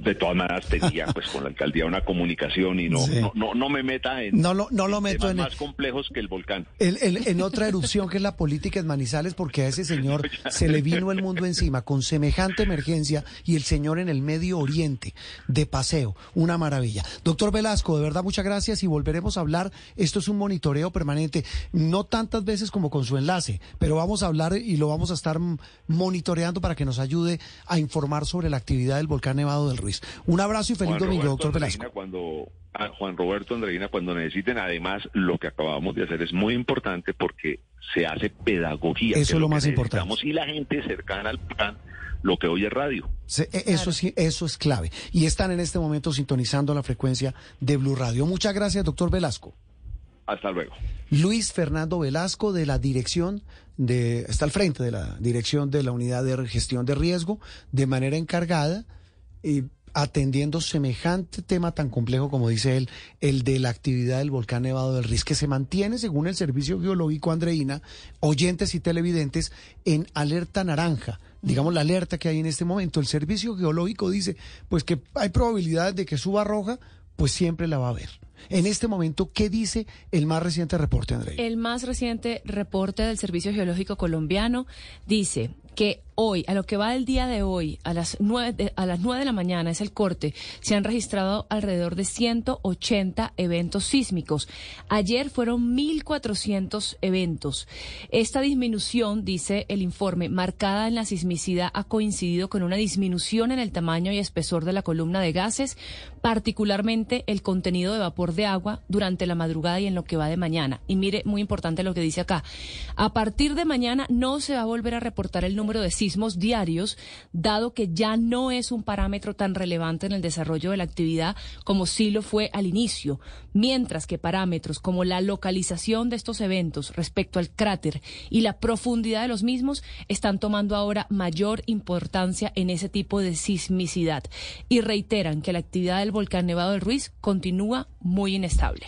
de todas maneras pedía pues con la alcaldía una comunicación y no no, no, me meta en no lo, no lo meto en más complejos que el volcán. En otra erupción que es la política en Manizales porque a ese señor se le vino el mundo encima con semejante emergencia y el señor en el Medio Oriente de paseo. Una maravilla. Doctor Velasco de verdad muchas gracias y volveremos a hablar. Esto es un monitoreo permanente no tantas veces como con su enlace pero vamos a hablar y lo vamos a estar monitoreando para que nos ayude a informar sobre la actividad del volcán Nevado del Ruiz. Un abrazo y feliz domingo, doctor Velasco. Cuando, Juan Roberto Andreina, cuando necesiten, además, lo que acabamos de hacer es muy importante porque se hace pedagogía. Eso es lo, más importante. Y la gente cercana al plan lo que oye radio. E, eso, sí, eso es clave. Y están en este momento sintonizando la frecuencia de Blue Radio. Muchas gracias, doctor Velasco. Hasta luego. Luis Fernando Velasco de la dirección de, está al frente de la dirección de la unidad de gestión de riesgo, de manera encargada, y atendiendo semejante tema tan complejo como dice él, el de la actividad del volcán Nevado del Riz, que se mantiene, según el Servicio Geológico Andreina, oyentes y televidentes, en alerta naranja. Digamos la alerta que hay en este momento. El Servicio Geológico dice, pues que hay probabilidades de que suba roja, pues siempre la va a haber. En este momento, ¿qué dice el más reciente reporte, André? El más reciente reporte del Servicio Geológico Colombiano dice que hoy, a lo que va del día de hoy, a las nueve de, a las de la mañana es el corte, se han registrado alrededor de 180 eventos sísmicos. Ayer fueron 1.400 eventos. Esta disminución, dice el informe, marcada en la sismicidad, ha coincidido con una disminución en el tamaño y espesor de la columna de gases, particularmente el contenido de vapor de agua durante la madrugada y en lo que va de mañana. Y mire, muy importante lo que dice acá. A partir de mañana no se va a volver a reportar el número de diarios, dado que ya no es un parámetro tan relevante en el desarrollo de la actividad como sí lo fue al inicio, mientras que parámetros como la localización de estos eventos respecto al cráter y la profundidad de los mismos están tomando ahora mayor importancia en ese tipo de sismicidad y reiteran que la actividad del volcán Nevado del Ruiz continúa muy inestable.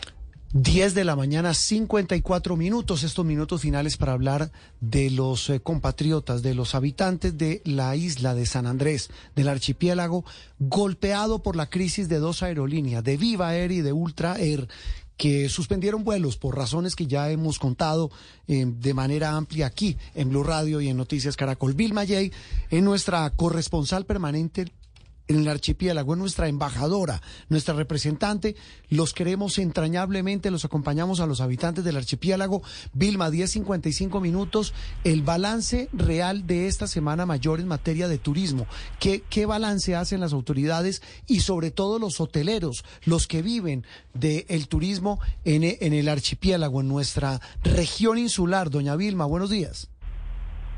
10 de la mañana, 54 minutos, estos minutos finales para hablar de los eh, compatriotas, de los habitantes de la isla de San Andrés, del archipiélago, golpeado por la crisis de dos aerolíneas, de Viva Air y de Ultra Air, que suspendieron vuelos por razones que ya hemos contado eh, de manera amplia aquí en Blue Radio y en Noticias Caracol. Bill Mayey, en nuestra corresponsal permanente en el archipiélago, es nuestra embajadora, nuestra representante. Los queremos entrañablemente, los acompañamos a los habitantes del archipiélago. Vilma, 10.55 minutos, el balance real de esta semana mayor en materia de turismo. ¿Qué, qué balance hacen las autoridades y sobre todo los hoteleros, los que viven del turismo en, en el archipiélago, en nuestra región insular? Doña Vilma, buenos días.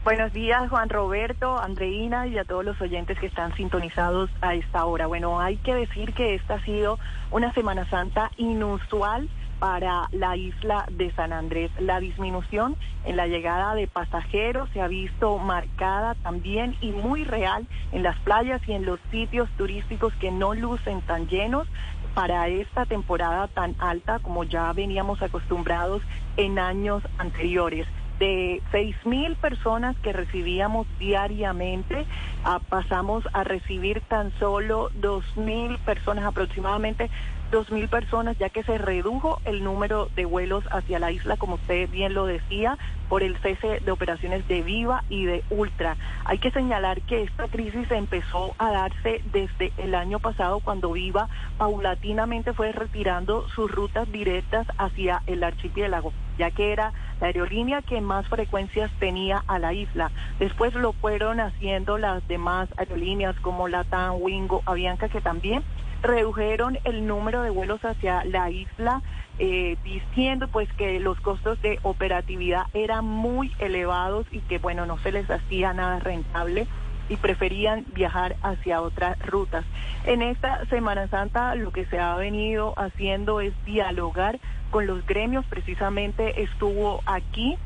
Buenos días, Juan Roberto, Andreina y a todos los oyentes que están sintonizados a esta hora. Bueno, hay que decir que esta ha sido una Semana Santa inusual para la isla de San Andrés. La disminución en la llegada de pasajeros se ha visto marcada también y muy real en las playas y en los sitios turísticos que no lucen tan llenos para esta temporada tan alta como ya veníamos acostumbrados en años anteriores de seis mil personas que recibíamos diariamente, ah, pasamos a recibir tan solo dos mil personas aproximadamente 2.000 personas, ya que se redujo el número de vuelos hacia la isla, como usted bien lo decía, por el cese de operaciones de Viva y de Ultra. Hay que señalar que esta crisis empezó a darse desde el año pasado, cuando Viva paulatinamente fue retirando sus rutas directas hacia el archipiélago, ya que era la aerolínea que más frecuencias tenía a la isla. Después lo fueron haciendo las demás aerolíneas como Latam, Wingo, Avianca, que también redujeron el número de vuelos hacia la isla, eh, diciendo pues que los costos de operatividad eran muy elevados y que bueno, no se les hacía nada rentable y preferían viajar hacia otras rutas. En esta Semana Santa lo que se ha venido haciendo es dialogar con los gremios, precisamente estuvo aquí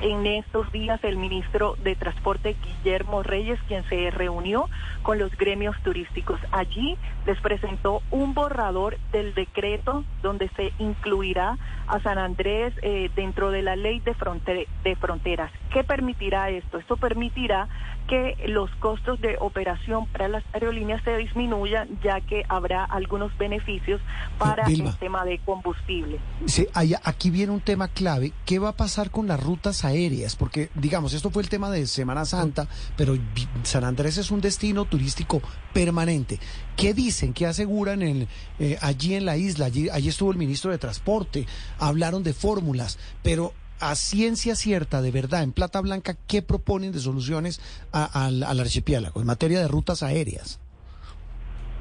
en estos días el ministro de Transporte Guillermo Reyes, quien se reunió con los gremios turísticos. Allí les presentó un borrador del decreto donde se incluirá a San Andrés eh, dentro de la ley de, de fronteras. ¿Qué permitirá esto? Esto permitirá que los costos de operación para las aerolíneas se disminuyan, ya que habrá algunos beneficios para el tema de combustible. Sí, aquí viene un tema clave. ¿Qué va a pasar con las rutas aéreas? Porque, digamos, esto fue el tema de Semana Santa, pero San Andrés es un destino turístico permanente. ¿Qué dicen? ¿Qué aseguran en, eh, allí en la isla? Allí, allí estuvo el ministro de Transporte, hablaron de fórmulas, pero a ciencia cierta, de verdad, en Plata Blanca, ¿qué proponen de soluciones al, archipiélago en materia de rutas aéreas?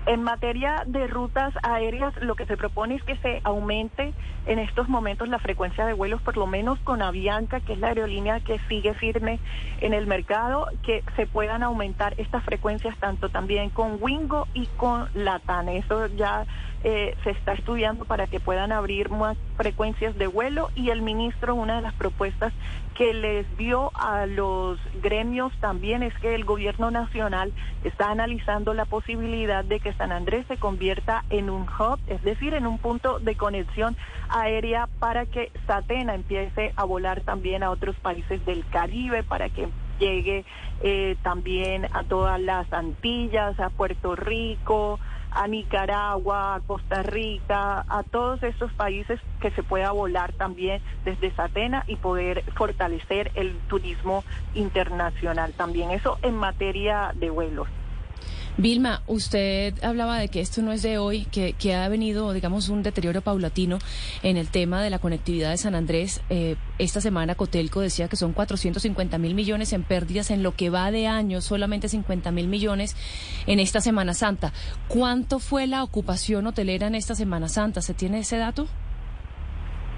En materia de rutas aéreas, lo que se propone es que se aumente en estos momentos la frecuencia de vuelos, por lo menos con Avianca, que es la aerolínea que sigue firme en el mercado, que se puedan aumentar estas frecuencias tanto también con Wingo y con Latam. Eso ya eh, se está estudiando para que puedan abrir más frecuencias de vuelo y el ministro, una de las propuestas que les dio a los gremios también es que el gobierno nacional está analizando la posibilidad de que San Andrés se convierta en un hub, es decir, en un punto de conexión aérea para que Satena empiece a volar también a otros países del Caribe, para que llegue eh, también a todas las Antillas, a Puerto Rico, a Nicaragua, a Costa Rica, a todos estos países que se pueda volar también desde Satena y poder fortalecer el turismo internacional también. Eso en materia de vuelos. Vilma, usted hablaba de que esto no es de hoy, que, que, ha venido, digamos, un deterioro paulatino en el tema de la conectividad de San Andrés. Eh, esta semana Cotelco decía que son 450 mil millones en pérdidas en lo que va de año, solamente 50 mil millones en esta Semana Santa. ¿Cuánto fue la ocupación hotelera en esta Semana Santa? ¿Se tiene ese dato?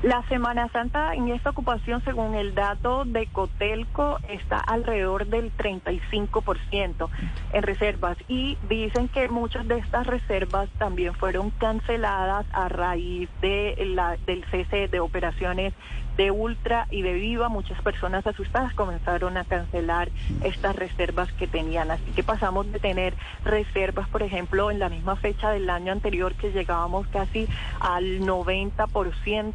La Semana Santa en esta ocupación, según el dato de Cotelco, está alrededor del 35% en reservas. Y dicen que muchas de estas reservas también fueron canceladas a raíz de la, del cese de operaciones de Ultra y de Viva, muchas personas asustadas comenzaron a cancelar estas reservas que tenían. Así que pasamos de tener reservas, por ejemplo, en la misma fecha del año anterior que llegábamos casi al 90%,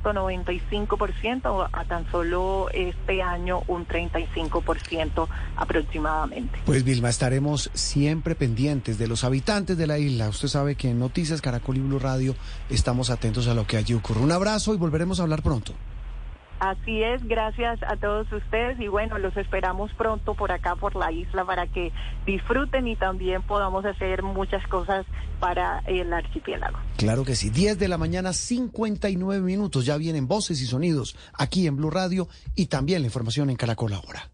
95%, a tan solo este año un 35% aproximadamente. Pues Vilma, estaremos siempre pendientes de los habitantes de la isla. Usted sabe que en Noticias Caracol y Blue Radio estamos atentos a lo que allí ocurre. Un abrazo y volveremos a hablar pronto. Así es, gracias a todos ustedes y bueno, los esperamos pronto por acá, por la isla, para que disfruten y también podamos hacer muchas cosas para el archipiélago. Claro que sí, 10 de la mañana, 59 minutos, ya vienen voces y sonidos aquí en Blue Radio y también la información en Caracol ahora.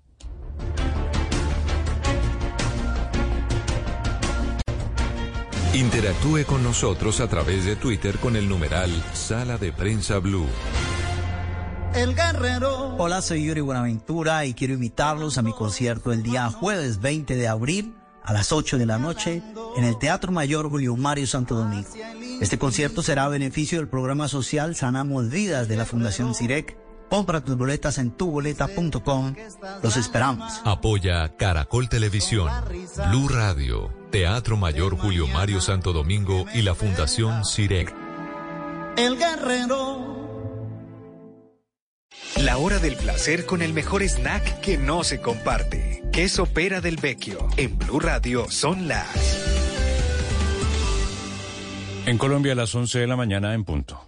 Interactúe con nosotros a través de Twitter con el numeral Sala de Prensa Blue. El guerrero. Hola, soy Yuri Buenaventura y quiero invitarlos a mi concierto el día jueves 20 de abril a las 8 de la noche en el Teatro Mayor Julio Mario Santo Domingo. Este concierto será a beneficio del programa social Sanamos Vidas de la Fundación CIREC. Compra tus boletas en tuboleta.com. Los esperamos. Apoya Caracol Televisión, Blue Radio, Teatro Mayor Julio Mario Santo Domingo y la Fundación CIREC. El guerrero. La hora del placer con el mejor snack que no se comparte. Queso pera del vecchio. En Blue Radio son las. En Colombia a las 11 de la mañana en punto.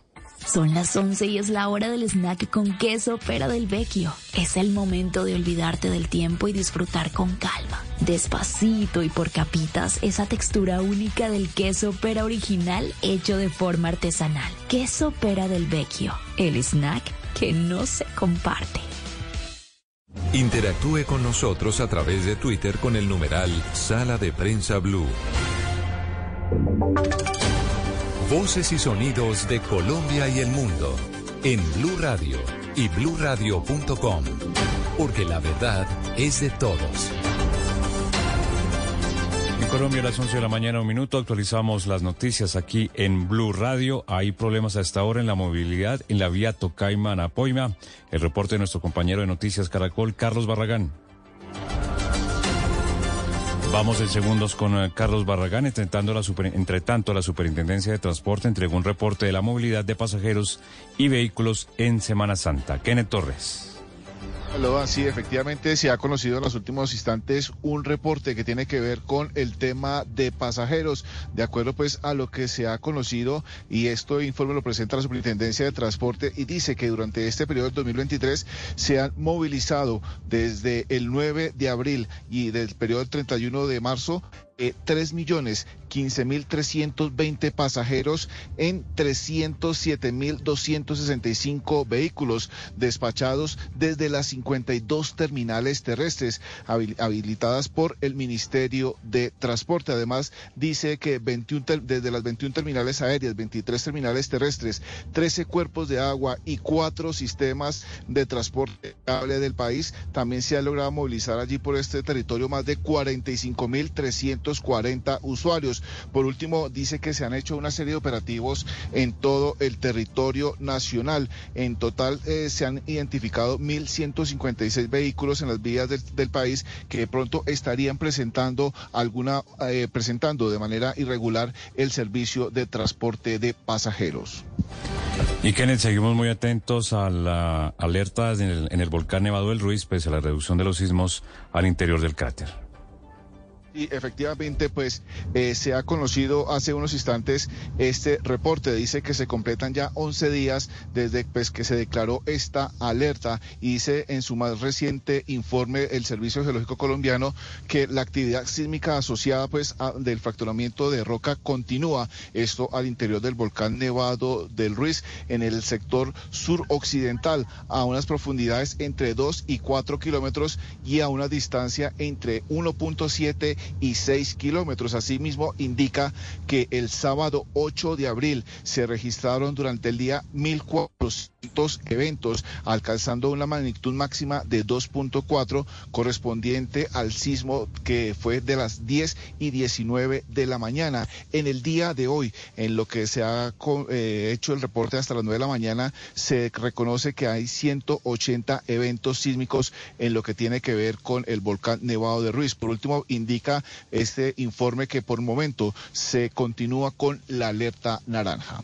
Son las 11 y es la hora del snack con queso pera del vecchio. Es el momento de olvidarte del tiempo y disfrutar con calma, despacito y por capitas esa textura única del queso pera original hecho de forma artesanal. Queso pera del vecchio, el snack que no se comparte. Interactúe con nosotros a través de Twitter con el numeral Sala de Prensa Blue. Voces y sonidos de Colombia y el mundo en Blue Radio y bluradio.com, porque la verdad es de todos. Colombia a las 11 de la mañana, un minuto, actualizamos las noticias aquí en Blue Radio. Hay problemas a esta hora en la movilidad en la vía Tocaima-Napoima. El reporte de nuestro compañero de Noticias Caracol, Carlos Barragán. Vamos en segundos con eh, Carlos Barragán. La super, entre tanto, la Superintendencia de Transporte entregó un reporte de la movilidad de pasajeros y vehículos en Semana Santa. Kenneth Torres. Sí, efectivamente se ha conocido en los últimos instantes un reporte que tiene que ver con el tema de pasajeros, de acuerdo pues a lo que se ha conocido y esto informe lo presenta la Superintendencia de Transporte y dice que durante este periodo del 2023 se han movilizado desde el 9 de abril y del periodo del 31 de marzo 3 millones 15 mil 320 pasajeros en 307 mil 265 vehículos despachados desde las 52 terminales terrestres habilitadas por el Ministerio de Transporte. Además, dice que 21 desde las 21 terminales aéreas, 23 terminales terrestres, 13 cuerpos de agua y 4 sistemas de transporte cable del país, también se ha logrado movilizar allí por este territorio más de 45 mil 340 usuarios. Por último, dice que se han hecho una serie de operativos en todo el territorio nacional. En total eh, se han identificado 1.156 vehículos en las vías del, del, país que de pronto estarían presentando alguna, eh, presentando de manera irregular el servicio de transporte de pasajeros. Y Kenneth, seguimos muy atentos a la alerta en el, en el volcán Nevado del Ruiz, pese a la reducción de los sismos al interior del cráter. Y efectivamente, pues eh, se ha conocido hace unos instantes este reporte. Dice que se completan ya 11 días desde pues, que se declaró esta alerta. Y dice en su más reciente informe el Servicio Geológico Colombiano que la actividad sísmica asociada pues del fracturamiento de roca continúa. Esto al interior del volcán Nevado del Ruiz en el sector suroccidental a unas profundidades entre 2 y 4 kilómetros y a una distancia entre 1.7 y 6 kilómetros. Asimismo, indica que el sábado 8 de abril se registraron durante el día 1.400 eventos, alcanzando una magnitud máxima de 2.4 correspondiente al sismo que fue de las 10 y 19 de la mañana. En el día de hoy, en lo que se ha eh, hecho el reporte hasta las 9 de la mañana, se reconoce que hay 180 eventos sísmicos en lo que tiene que ver con el volcán Nevado de Ruiz. Por último, indica este informe que por momento se continúa con la alerta naranja.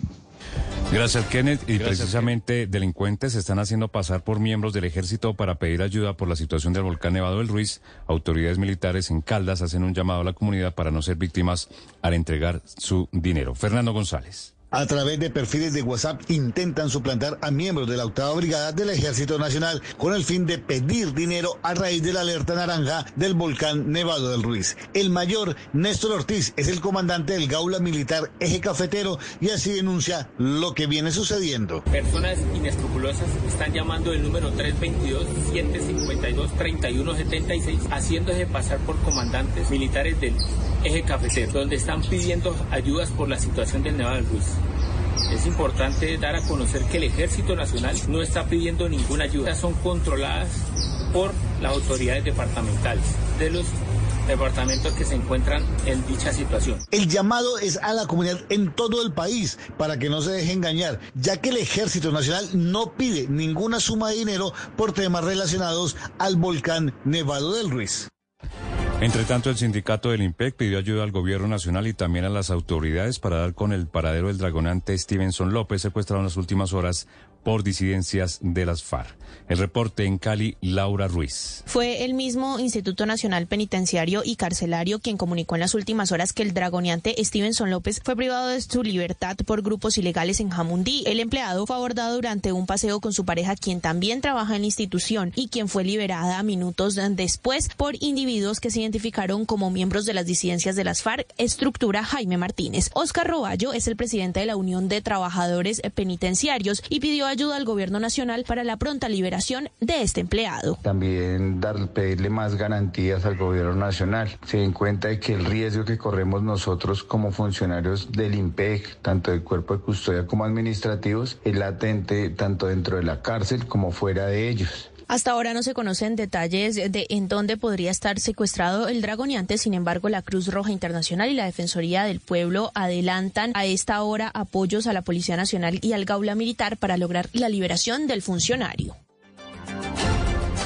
Gracias, Kenneth. Y precisamente delincuentes se están haciendo pasar por miembros del ejército para pedir ayuda por la situación del volcán Nevado del Ruiz. Autoridades militares en Caldas hacen un llamado a la comunidad para no ser víctimas al entregar su dinero. Fernando González. A través de perfiles de WhatsApp intentan suplantar a miembros de la octava brigada del Ejército Nacional con el fin de pedir dinero a raíz de la alerta naranja del volcán Nevado del Ruiz. El mayor Néstor Ortiz es el comandante del Gaula Militar Eje Cafetero y así denuncia lo que viene sucediendo. Personas inescrupulosas están llamando el número 322-752-3176 haciéndose pasar por comandantes militares del Eje Cafetero, donde están pidiendo ayudas por la situación del Nevado del Ruiz. Es importante dar a conocer que el Ejército Nacional no está pidiendo ninguna ayuda, son controladas por las autoridades departamentales de los departamentos que se encuentran en dicha situación. El llamado es a la comunidad en todo el país para que no se deje engañar, ya que el Ejército Nacional no pide ninguna suma de dinero por temas relacionados al volcán Nevado del Ruiz. Entre tanto, el sindicato del IMPEC pidió ayuda al gobierno nacional y también a las autoridades para dar con el paradero del dragonante Stevenson López, secuestrado en las últimas horas por disidencias de las FARC. El reporte en Cali, Laura Ruiz. Fue el mismo Instituto Nacional Penitenciario y Carcelario quien comunicó en las últimas horas que el dragoneante Stevenson López fue privado de su libertad por grupos ilegales en Jamundí. El empleado fue abordado durante un paseo con su pareja, quien también trabaja en la institución y quien fue liberada minutos después por individuos que se identificaron como miembros de las disidencias de las FARC, estructura Jaime Martínez. Oscar Roballo es el presidente de la Unión de Trabajadores Penitenciarios y pidió ayuda al gobierno nacional para la pronta liberación de este empleado. También dar, pedirle más garantías al gobierno nacional. Se den cuenta de que el riesgo que corremos nosotros como funcionarios del IMPEC, tanto del cuerpo de custodia como administrativos, es latente tanto dentro de la cárcel como fuera de ellos. Hasta ahora no se conocen detalles de en dónde podría estar secuestrado el dragoneante, sin embargo la Cruz Roja Internacional y la Defensoría del Pueblo adelantan a esta hora apoyos a la Policía Nacional y al Gaula Militar para lograr la liberación del funcionario.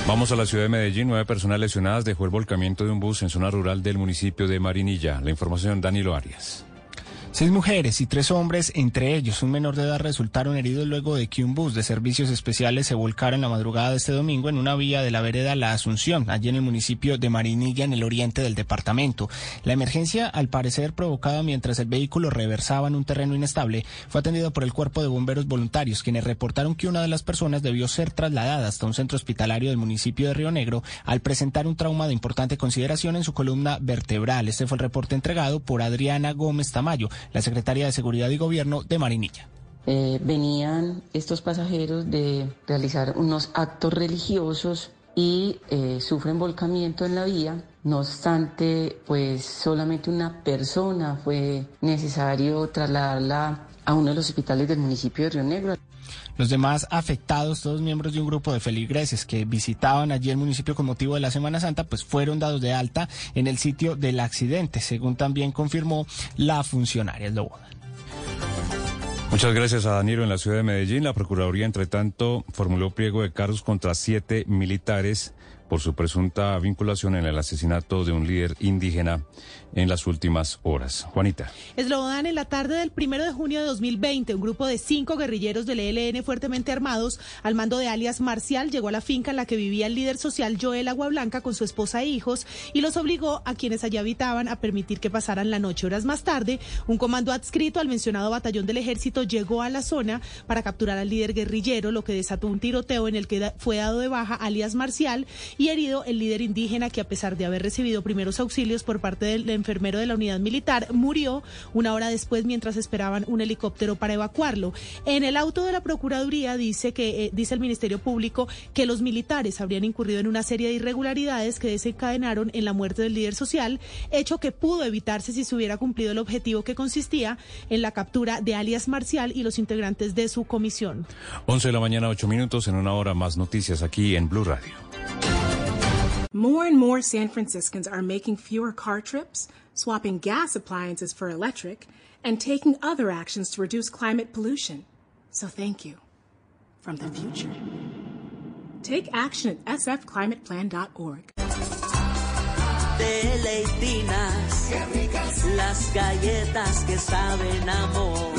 Vamos a la ciudad de Medellín. Nueve personas lesionadas dejó el volcamiento de un bus en zona rural del municipio de Marinilla. La información, Danilo Arias. Seis mujeres y tres hombres, entre ellos un menor de edad, resultaron heridos luego de que un bus de servicios especiales se volcara en la madrugada de este domingo en una vía de la vereda La Asunción, allí en el municipio de Marinilla, en el oriente del departamento. La emergencia, al parecer provocada mientras el vehículo reversaba en un terreno inestable, fue atendido por el cuerpo de bomberos voluntarios, quienes reportaron que una de las personas debió ser trasladada hasta un centro hospitalario del municipio de Río Negro al presentar un trauma de importante consideración en su columna vertebral. Este fue el reporte entregado por Adriana Gómez Tamayo, la secretaria de Seguridad y Gobierno de Marinilla. Eh, venían estos pasajeros de realizar unos actos religiosos y eh, sufren volcamiento en la vía. No obstante, pues solamente una persona fue necesario trasladarla a uno de los hospitales del municipio de Río Negro. Los demás afectados, todos miembros de un grupo de feligreses que visitaban allí el municipio con motivo de la Semana Santa, pues fueron dados de alta en el sitio del accidente, según también confirmó la funcionaria Loboda. Muchas gracias a Danilo en la ciudad de Medellín. La Procuraduría, entre tanto, formuló pliego de cargos contra siete militares por su presunta vinculación en el asesinato de un líder indígena en las últimas horas. Juanita. Eslobodan, en la tarde del primero de junio de 2020, un grupo de cinco guerrilleros del ELN fuertemente armados, al mando de alias Marcial, llegó a la finca en la que vivía el líder social Joel Agua Blanca con su esposa e hijos y los obligó a quienes allí habitaban a permitir que pasaran la noche. Horas más tarde, un comando adscrito al mencionado batallón del ejército llegó a la zona para capturar al líder guerrillero, lo que desató un tiroteo en el que fue dado de baja alias Marcial y herido el líder indígena que a pesar de haber recibido primeros auxilios por parte del enfermero de la unidad militar, murió una hora después mientras esperaban un helicóptero para evacuarlo. En el auto de la Procuraduría dice que eh, dice el Ministerio Público que los militares habrían incurrido en una serie de irregularidades que desencadenaron en la muerte del líder social, hecho que pudo evitarse si se hubiera cumplido el objetivo que consistía en la captura de alias Marcial y los integrantes de su comisión. 11 de la mañana, 8 minutos, en una hora más noticias aquí en Blue Radio. More and more San Franciscans are making fewer car trips, swapping gas appliances for electric, and taking other actions to reduce climate pollution. So thank you from the future. Take action at sfclimateplan.org. Las galletas que saben amor.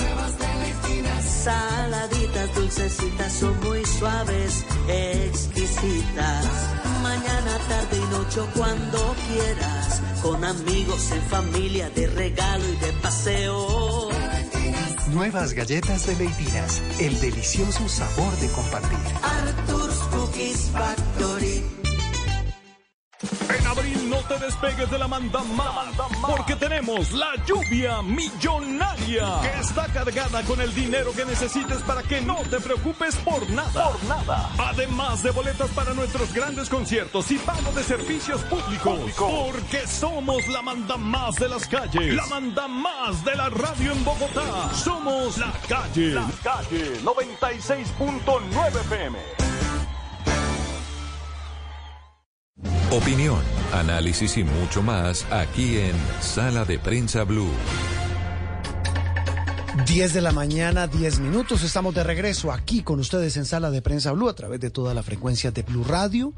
Saladitas, dulcecitas, son muy suaves, exquisitas. Mañana, tarde y noche, cuando quieras. Con amigos, en familia, de regalo y de paseo. Nuevas galletas de leitinas, el delicioso sabor de compartir. Arthur's Cookies Factory. No te despegues de la manda más, porque tenemos la lluvia millonaria, que está cargada con el dinero que necesites para que no te preocupes por nada. Por nada. Además de boletas para nuestros grandes conciertos y pago de servicios públicos, porque somos la manda más de las calles, la manda más de la radio en Bogotá. Somos la calle, la calle 96.9 FM. Opinión, análisis y mucho más aquí en Sala de Prensa Blue. 10 de la mañana, 10 minutos. Estamos de regreso aquí con ustedes en Sala de Prensa Blue a través de toda la frecuencia de Blue Radio,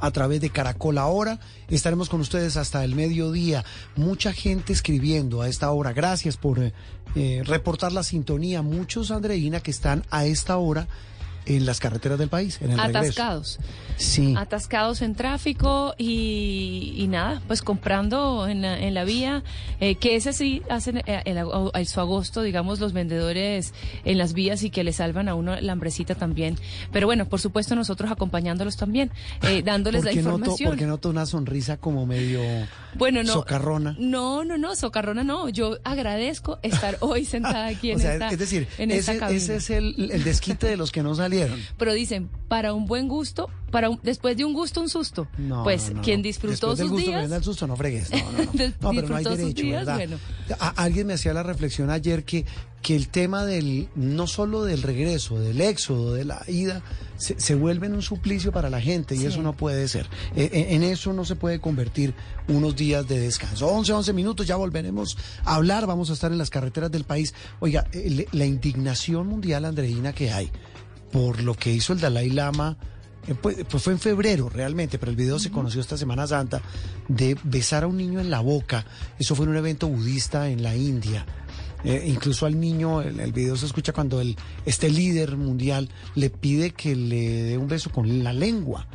a través de Caracol Ahora. Estaremos con ustedes hasta el mediodía. Mucha gente escribiendo a esta hora. Gracias por eh, eh, reportar la sintonía. Muchos, Andreina, que están a esta hora en las carreteras del país, en el regreso. Atascados. Sí. Atascados en tráfico y, y nada, pues comprando en la, en la vía, eh, que ese sí hacen eh, el, el- su agosto, digamos, los vendedores en las vías y que le salvan a uno la hambrecita también. Pero bueno, por supuesto nosotros acompañándolos también, eh, dándoles la ¿Por qué noto, información. porque noto una sonrisa como medio Bueno, no. socarrona? No, no, no, socarrona no. Yo agradezco estar hoy sentada aquí en o sea, esta es decir, en ese, esta ese es el, el desquite de los que no salieron. Pero dicen, para un buen gusto, para un- después de un gusto, un susto. No, pues no, no, quien disfrutó Después del sus gusto días. viene el susto, no fregues. No, pero no hay derecho, días, ¿verdad? bueno. A- alguien me hacía la reflexión ayer que, que el tema del, no solo del regreso, del éxodo, de la ida, se, se vuelve en un suplicio para la gente y Sí. eso no puede ser. Eh, eh, en eso no se puede convertir unos días de descanso. 11, 11 minutos, ya volveremos a hablar, vamos a estar en las carreteras del país. Oiga, eh, le- la indignación mundial, Andreina, que hay por lo que hizo el Dalai Lama. eh, Pues, pues fue en febrero realmente, pero el video se conoció esta Semana Santa de besar a un niño en la boca. Eso fue en un evento budista en la India. Eh, incluso al niño, el, el video se escucha cuando el, este líder mundial le pide que le dé un beso con la lengua.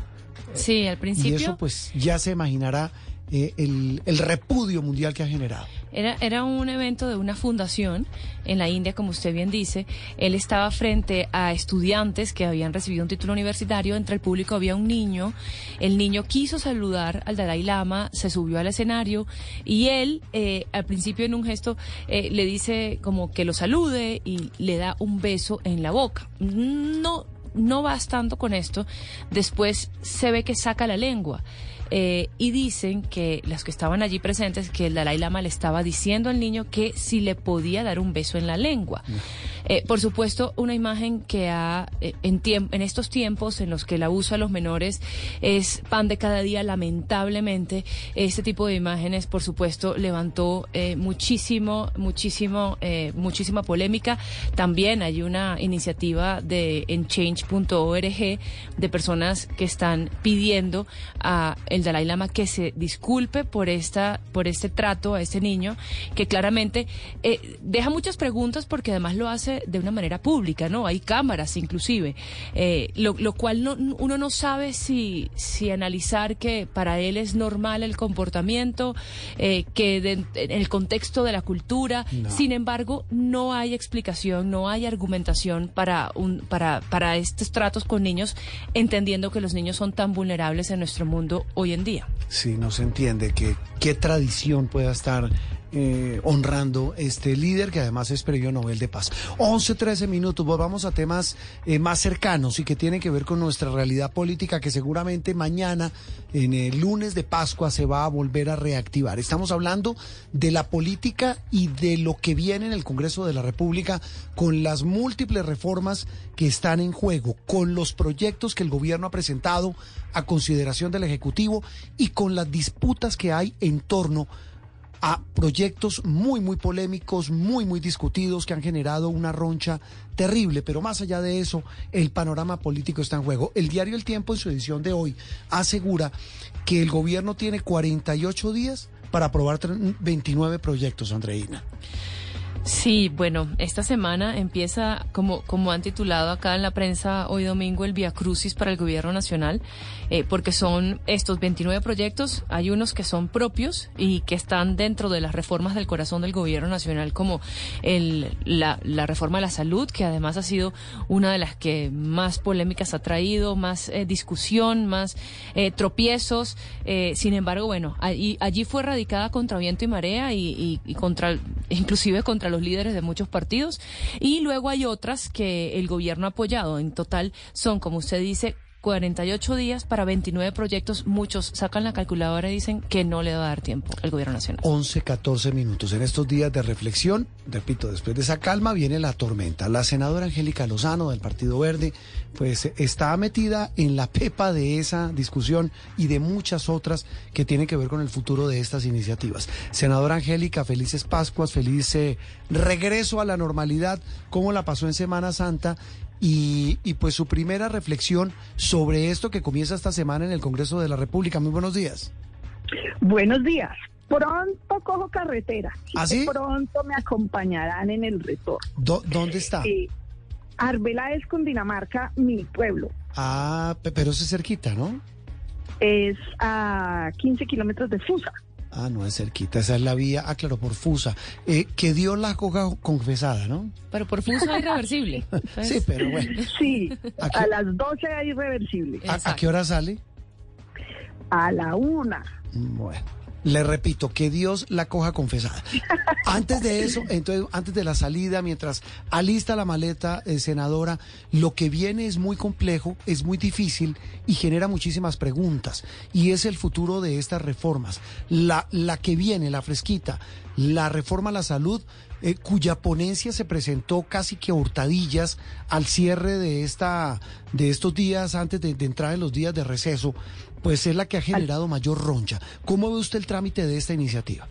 Sí, al Y principio eso pues ya se imaginará eh, el, repudio mundial que ha generado. era, era un evento de una fundación en la India, como usted bien dice. Él estaba frente a estudiantes que habían recibido un título universitario. Entre el público había un niño. El niño quiso saludar al Dalai Lama, se subió al escenario y él, eh, al principio en un gesto, eh, le dice como que lo salude y le da un beso en la boca. No, no bastando con esto, después se ve que saca la lengua. Eh, y dicen que los que estaban allí presentes, que el Dalai Lama le estaba diciendo al niño que si le podía dar un beso en la lengua. Eh, por supuesto, una imagen que ha, eh, en, en estos tiempos en los que el abuso a los menores es pan de cada día, lamentablemente, este tipo de imágenes, por supuesto, levantó eh, muchísimo, muchísimo, muchísima polémica. También hay una iniciativa de en change.org de personas que están pidiendo a el Dalai Lama que se disculpe por esta, por este trato a este niño, que claramente eh, deja muchas preguntas porque además lo hace de una manera pública, ¿no? Hay cámaras inclusive, eh, lo, lo cual no, uno no sabe si, si analizar que para él es normal el comportamiento, eh, que de- en el contexto de la cultura, No. sin embargo, no hay explicación, no hay argumentación para, un, para, para estos tratos con niños, entendiendo que los niños son tan vulnerables en nuestro mundo hoy en día. Sí, no se entiende que qué tradición pueda estar eh, honrando este líder que además es premio Nobel de Paz. 11, 13 minutos, volvamos a temas eh, más cercanos y que tienen que ver con nuestra realidad política que seguramente mañana, en el lunes de Pascua, se va a volver a reactivar. Estamos hablando de la política y de lo que viene en el Congreso de la República con las múltiples reformas que están en juego, con los proyectos que el gobierno ha presentado a consideración del Ejecutivo y con las disputas que hay en torno a proyectos muy, muy polémicos, muy, muy discutidos, que han generado una roncha terrible. Pero más allá de eso, el panorama político está en juego. El diario El Tiempo, en su edición de hoy, asegura que el gobierno tiene 48 días para aprobar tre- 29 proyectos, Andreina. Sí, bueno, esta semana empieza, como, como han titulado acá en la prensa hoy domingo, el Via Crucis para el Gobierno Nacional, eh, porque son estos 29 proyectos, hay unos que son propios y que están dentro de las reformas del corazón del Gobierno Nacional, como el, la, la reforma de la salud, que además ha sido una de las que más polémicas ha traído, más eh, discusión, más eh, tropiezos. Eh, sin embargo, bueno, allí, allí fue radicada contra viento y marea y, y, y contra, inclusive contra los líderes de muchos partidos. Y luego hay otras que el gobierno ha apoyado. En total son, como usted dice, 48 días para 29 proyectos. Muchos sacan la calculadora y dicen que no le va a dar tiempo al gobierno nacional. 11, 14 minutos. En estos días de reflexión, repito, después de esa calma viene la tormenta. La senadora Angélica Lozano del Partido Verde, pues está metida en la pepa de esa discusión y de muchas otras que tienen que ver con el futuro de estas iniciativas. Senadora Angélica, felices Pascuas, feliz eh, regreso a la normalidad. ¿Cómo la pasó en Semana Santa? Y, y, pues su primera reflexión sobre esto que comienza esta semana en el Congreso de la República. Muy buenos días. Buenos días. Pronto cojo carretera. ¿Ah, sí? Pronto me acompañarán en el retorno. ¿Dónde está? Eh, Arbela es Cundinamarca, mi pueblo. Ah, pero eso es cerquita, ¿no? Es a 15 kilómetros de Fusa. Ah, no es cerquita, esa es la vía, ah, claro, por Fusa. Eh, que dio la coca confesada, ¿no? Pero por Fusa es irreversible. sí, pero bueno. Sí, a las 12 es irreversible. ¿A, ¿A, qué hora sale? A la una. Bueno. Le repito, que Dios la coja confesada. Antes de eso, entonces, antes de la salida, mientras alista la maleta, eh, senadora, lo que viene es muy complejo, es muy difícil y genera muchísimas preguntas. Y es el futuro de estas reformas. La, la que viene, la fresquita, la reforma a la salud, eh, cuya ponencia se presentó casi que hurtadillas al cierre de esta de estos días antes de entrar en los días de receso, pues es la que ha generado mayor roncha. ¿Cómo ve usted el trámite de esta iniciativa?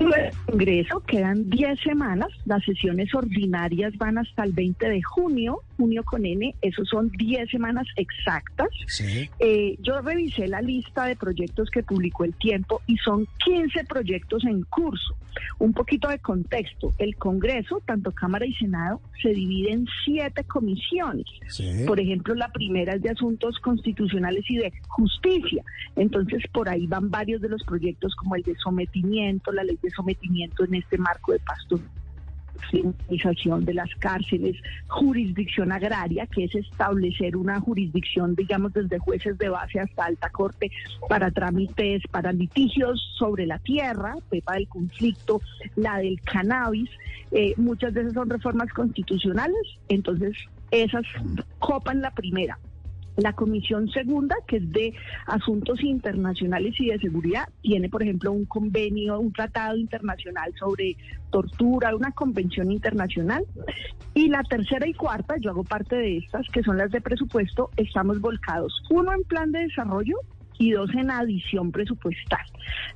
El Congreso quedan 10 semanas, las sesiones ordinarias van hasta el 20 de junio, junio con N, eso son 10 semanas exactas. Sí. Eh, yo revisé la lista de proyectos que publicó el tiempo y son 15 proyectos en curso. Un poquito de contexto, el Congreso, tanto Cámara y Senado, se divide en siete comisiones. Sí. Por ejemplo, la primera es de asuntos constitucionales y de justicia. Entonces, por ahí van varios de los proyectos como el de sometimiento, la ley de sometimiento en este marco de de las cárceles, jurisdicción agraria, que es establecer una jurisdicción, digamos, desde jueces de base hasta alta corte para trámites, para litigios sobre la tierra, pepa del conflicto, la del cannabis. Eh, muchas veces son reformas constitucionales, entonces esas copan la primera. La comisión segunda, que es de asuntos internacionales y de seguridad, tiene, por ejemplo, un convenio, un tratado internacional sobre tortura, una convención internacional. Y la tercera y cuarta, yo hago parte de estas, que son las de presupuesto, estamos volcados. Uno en plan de desarrollo y dos en adición presupuestal.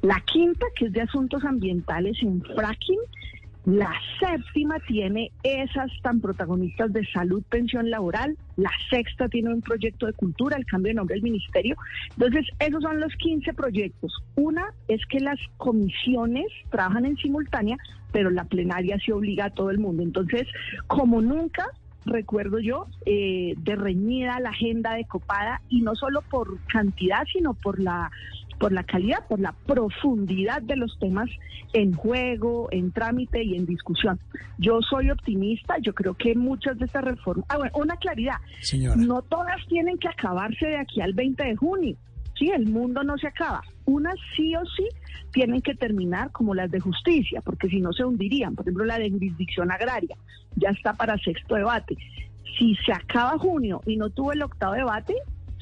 La quinta, que es de asuntos ambientales en fracking, la séptima tiene esas tan protagonistas de salud, pensión laboral. La sexta tiene un proyecto de cultura, el cambio de nombre del ministerio. Entonces, esos son los 15 proyectos. Una es que las comisiones trabajan en simultánea, pero la plenaria se obliga a todo el mundo. Entonces, como nunca, recuerdo yo, eh, de reñida la agenda de Copada, y no solo por cantidad, sino por la por la calidad, por la profundidad de los temas en juego, en trámite y en discusión. Yo soy optimista, yo creo que muchas de estas reformas, ah, bueno, una claridad, Señora. no todas tienen que acabarse de aquí al 20 de junio. Sí, el mundo no se acaba. Unas sí o sí tienen que terminar como las de justicia, porque si no se hundirían. Por ejemplo, la de jurisdicción agraria ya está para sexto debate. Si se acaba junio y no tuvo el octavo debate,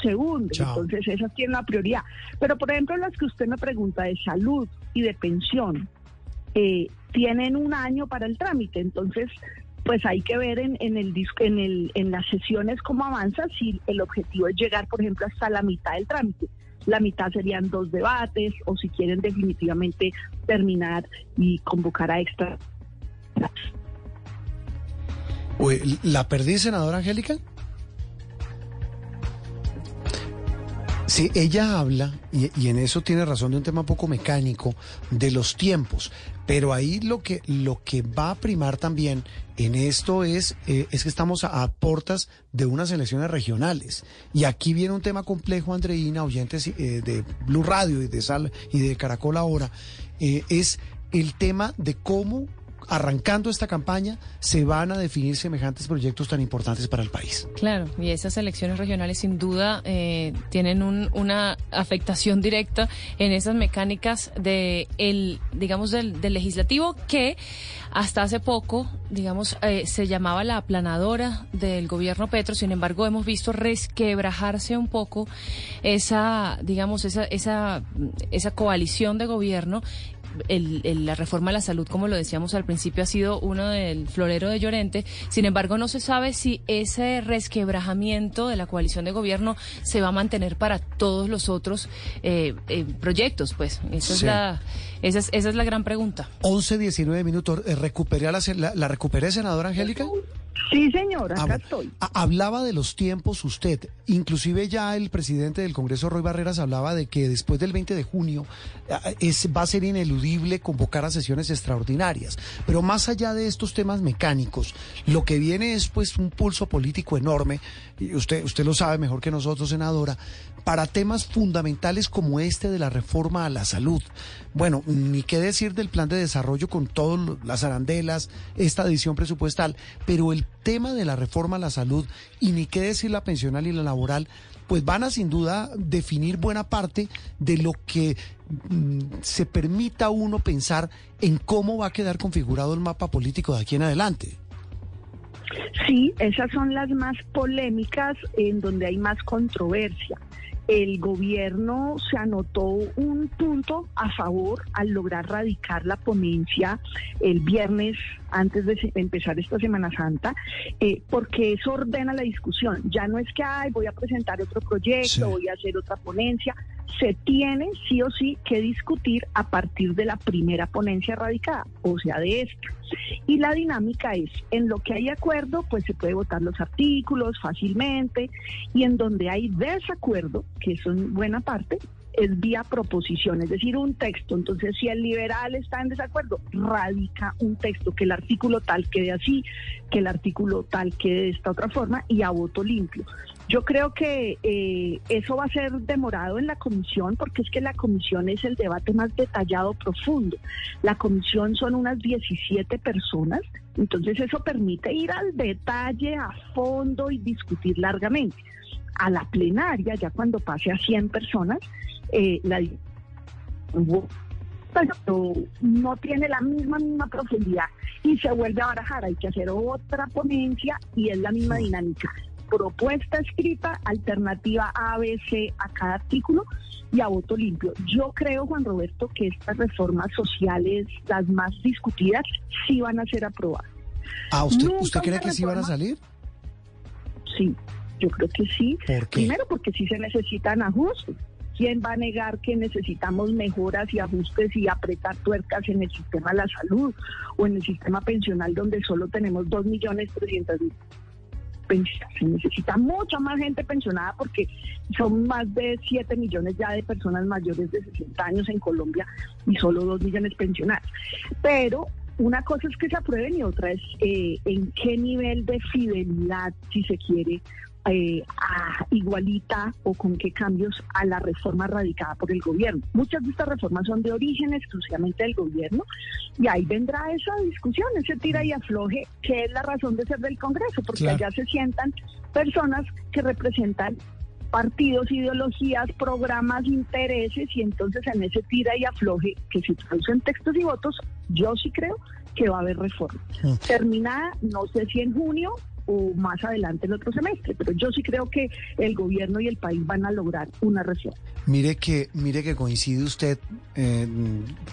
se hunde. Chao. Entonces, esas tienen la prioridad. Pero, por ejemplo, las que usted me pregunta de salud y de pensión, eh, tienen un año para el trámite. Entonces, pues hay que ver en, en, el, en, el, en las sesiones cómo avanza, si el objetivo es llegar, por ejemplo, hasta la mitad del trámite. La mitad serían dos debates, o si quieren definitivamente terminar y convocar a extra. ¿La perdí, senadora Angélica? Sí, ella habla, y, en eso tiene razón, de un tema poco mecánico, de los tiempos. Pero ahí lo que, lo que va a primar también en esto es, eh, es que estamos a, a, portas de unas elecciones regionales. Y aquí viene un tema complejo, Andreina, oyentes eh, de Blue Radio y de Sal y de Caracol ahora, eh, es el tema de cómo arrancando esta campaña, se van a definir semejantes proyectos tan importantes para el país. Claro, y esas elecciones regionales sin duda eh, tienen un, una afectación directa en esas mecánicas de digamos, del, del legislativo que hasta hace poco, digamos, eh, se llamaba la aplanadora del gobierno Petro. Sin embargo, hemos visto resquebrajarse un poco esa, digamos, esa, esa, esa coalición de gobierno el, el, la reforma a la salud, como lo decíamos al principio, ha sido uno del florero de Llorente. Sin embargo, no se sabe si ese resquebrajamiento de la coalición de gobierno se va a mantener para todos los otros eh, eh, proyectos. Pues esa, sí. es la, esa, es, esa es la gran pregunta. 11, 19 minutos. ¿Recuperé la, la, la recuperé, senadora Angélica? Sí, señora, acá ah, estoy. Hablaba de los tiempos usted, inclusive ya el presidente del Congreso, Roy Barreras, hablaba de que después del 20 de junio es, va a ser ineludible convocar a sesiones extraordinarias. Pero más allá de estos temas mecánicos, lo que viene es pues un pulso político enorme, y usted, usted lo sabe mejor que nosotros, senadora, para temas fundamentales como este de la reforma a la salud. Bueno, ni qué decir del plan de desarrollo con todas las arandelas, esta adición presupuestal, pero el tema de la reforma a la salud y ni qué decir la pensional y la laboral, pues van a sin duda definir buena parte de lo que mm, se permita uno pensar en cómo va a quedar configurado el mapa político de aquí en adelante. Sí, esas son las más polémicas en donde hay más controversia el gobierno se anotó un punto a favor al lograr radicar la ponencia el viernes antes de empezar esta Semana Santa, eh, porque eso ordena la discusión. Ya no es que, ay, voy a presentar otro proyecto, sí. voy a hacer otra ponencia. Se tiene sí o sí que discutir a partir de la primera ponencia radicada, o sea, de esta. Y la dinámica es, en lo que hay acuerdo, pues se puede votar los artículos fácilmente, y en donde hay desacuerdo, que eso en buena parte, es vía proposición, es decir, un texto. Entonces, si el liberal está en desacuerdo, radica un texto, que el artículo tal quede así, que el artículo tal quede de esta otra forma y a voto limpio. Yo creo que eh, eso va a ser demorado en la comisión porque es que la comisión es el debate más detallado, profundo. La comisión son unas 17 personas, entonces eso permite ir al detalle, a fondo y discutir largamente. A la plenaria, ya cuando pase a 100 personas, eh, la pero no tiene la misma misma profundidad y se vuelve a barajar. Hay que hacer otra ponencia y es la misma dinámica. Propuesta escrita, alternativa A, B, C a cada artículo y a voto limpio. Yo creo, Juan Roberto, que estas reformas sociales, las más discutidas, sí van a ser aprobadas. ¿Ah, usted, ¿usted cree que sí van a salir? Sí, yo creo que sí. ¿Por qué? Primero porque sí se necesitan ajustes. ¿Quién va a negar que necesitamos mejoras y ajustes y apretar tuercas en el sistema de la salud o en el sistema pensional donde solo tenemos 2 millones 300 mil? Se necesita mucha más gente pensionada porque son más de 7 millones ya de personas mayores de 60 años en Colombia y solo 2 millones pensionadas. Pero una cosa es que se aprueben y otra es eh, en qué nivel de fidelidad, si se quiere, eh, a, igualita o con qué cambios a la reforma radicada por el gobierno. Muchas de estas reformas son de origen exclusivamente del gobierno y ahí vendrá esa discusión, ese tira y afloje, que es la razón de ser del Congreso, porque claro. allá se sientan personas que representan partidos, ideologías, programas, intereses y entonces en ese tira y afloje que se traducen textos y votos, yo sí creo que va a haber reforma. Mm. Terminada, no sé si en junio, o más adelante el otro semestre, pero yo sí creo que el gobierno y el país van a lograr una reforma. Mire que, mire que coincide usted eh,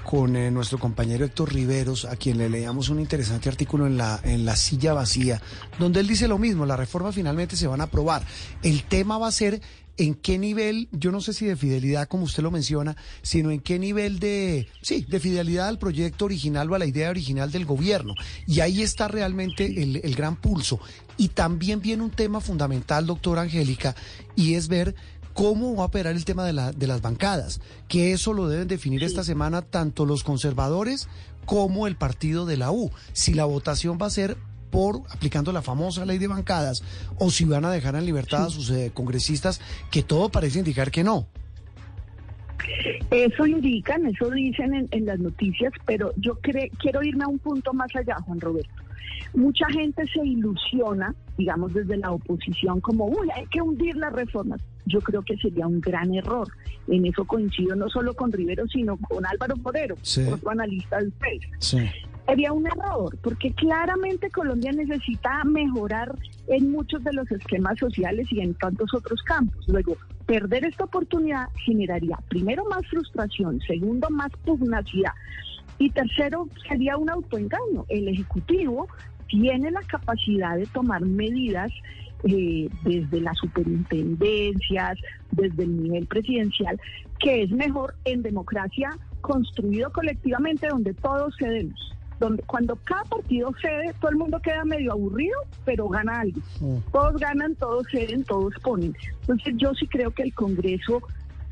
con eh, nuestro compañero Héctor Riveros, a quien le leíamos un interesante artículo en la, en la silla vacía, donde él dice lo mismo, las reformas finalmente se van a aprobar. El tema va a ser en qué nivel, yo no sé si de fidelidad como usted lo menciona, sino en qué nivel de, sí, de fidelidad al proyecto original o a la idea original del gobierno. Y ahí está realmente el, el gran pulso. Y también viene un tema fundamental, doctora Angélica, y es ver ¿Cómo va a operar el tema de, la, de las bancadas? Que eso lo deben definir esta semana tanto los conservadores como el partido de la U. Si la votación va a ser por aplicando la famosa ley de bancadas o si van a dejar en libertad a sus eh, congresistas, que todo parece indicar que no. Eso indican, eso dicen en, las noticias, pero yo quiero irme a un punto más allá, Juan Roberto. Mucha gente se ilusiona, digamos desde la oposición, como, uy, hay que hundir las reformas. Yo creo que sería un gran error. En eso coincido no solo con Rivero, sino con Álvaro Podero, otro analista del PES. Sí. Sería un error, porque claramente Colombia necesita mejorar en muchos de los esquemas sociales y en tantos otros campos. Luego, perder esta oportunidad generaría, primero, más frustración, segundo, más pugnacidad. Y tercero, sería un autoengaño. El Ejecutivo tiene la capacidad de tomar medidas eh, desde las superintendencias, desde el nivel presidencial, que es mejor en democracia construido colectivamente donde todos cedemos donde cuando cada partido cede, todo el mundo queda medio aburrido, pero gana algo. Mm. Todos ganan, todos ceden, todos ponen. Entonces yo sí creo que el Congreso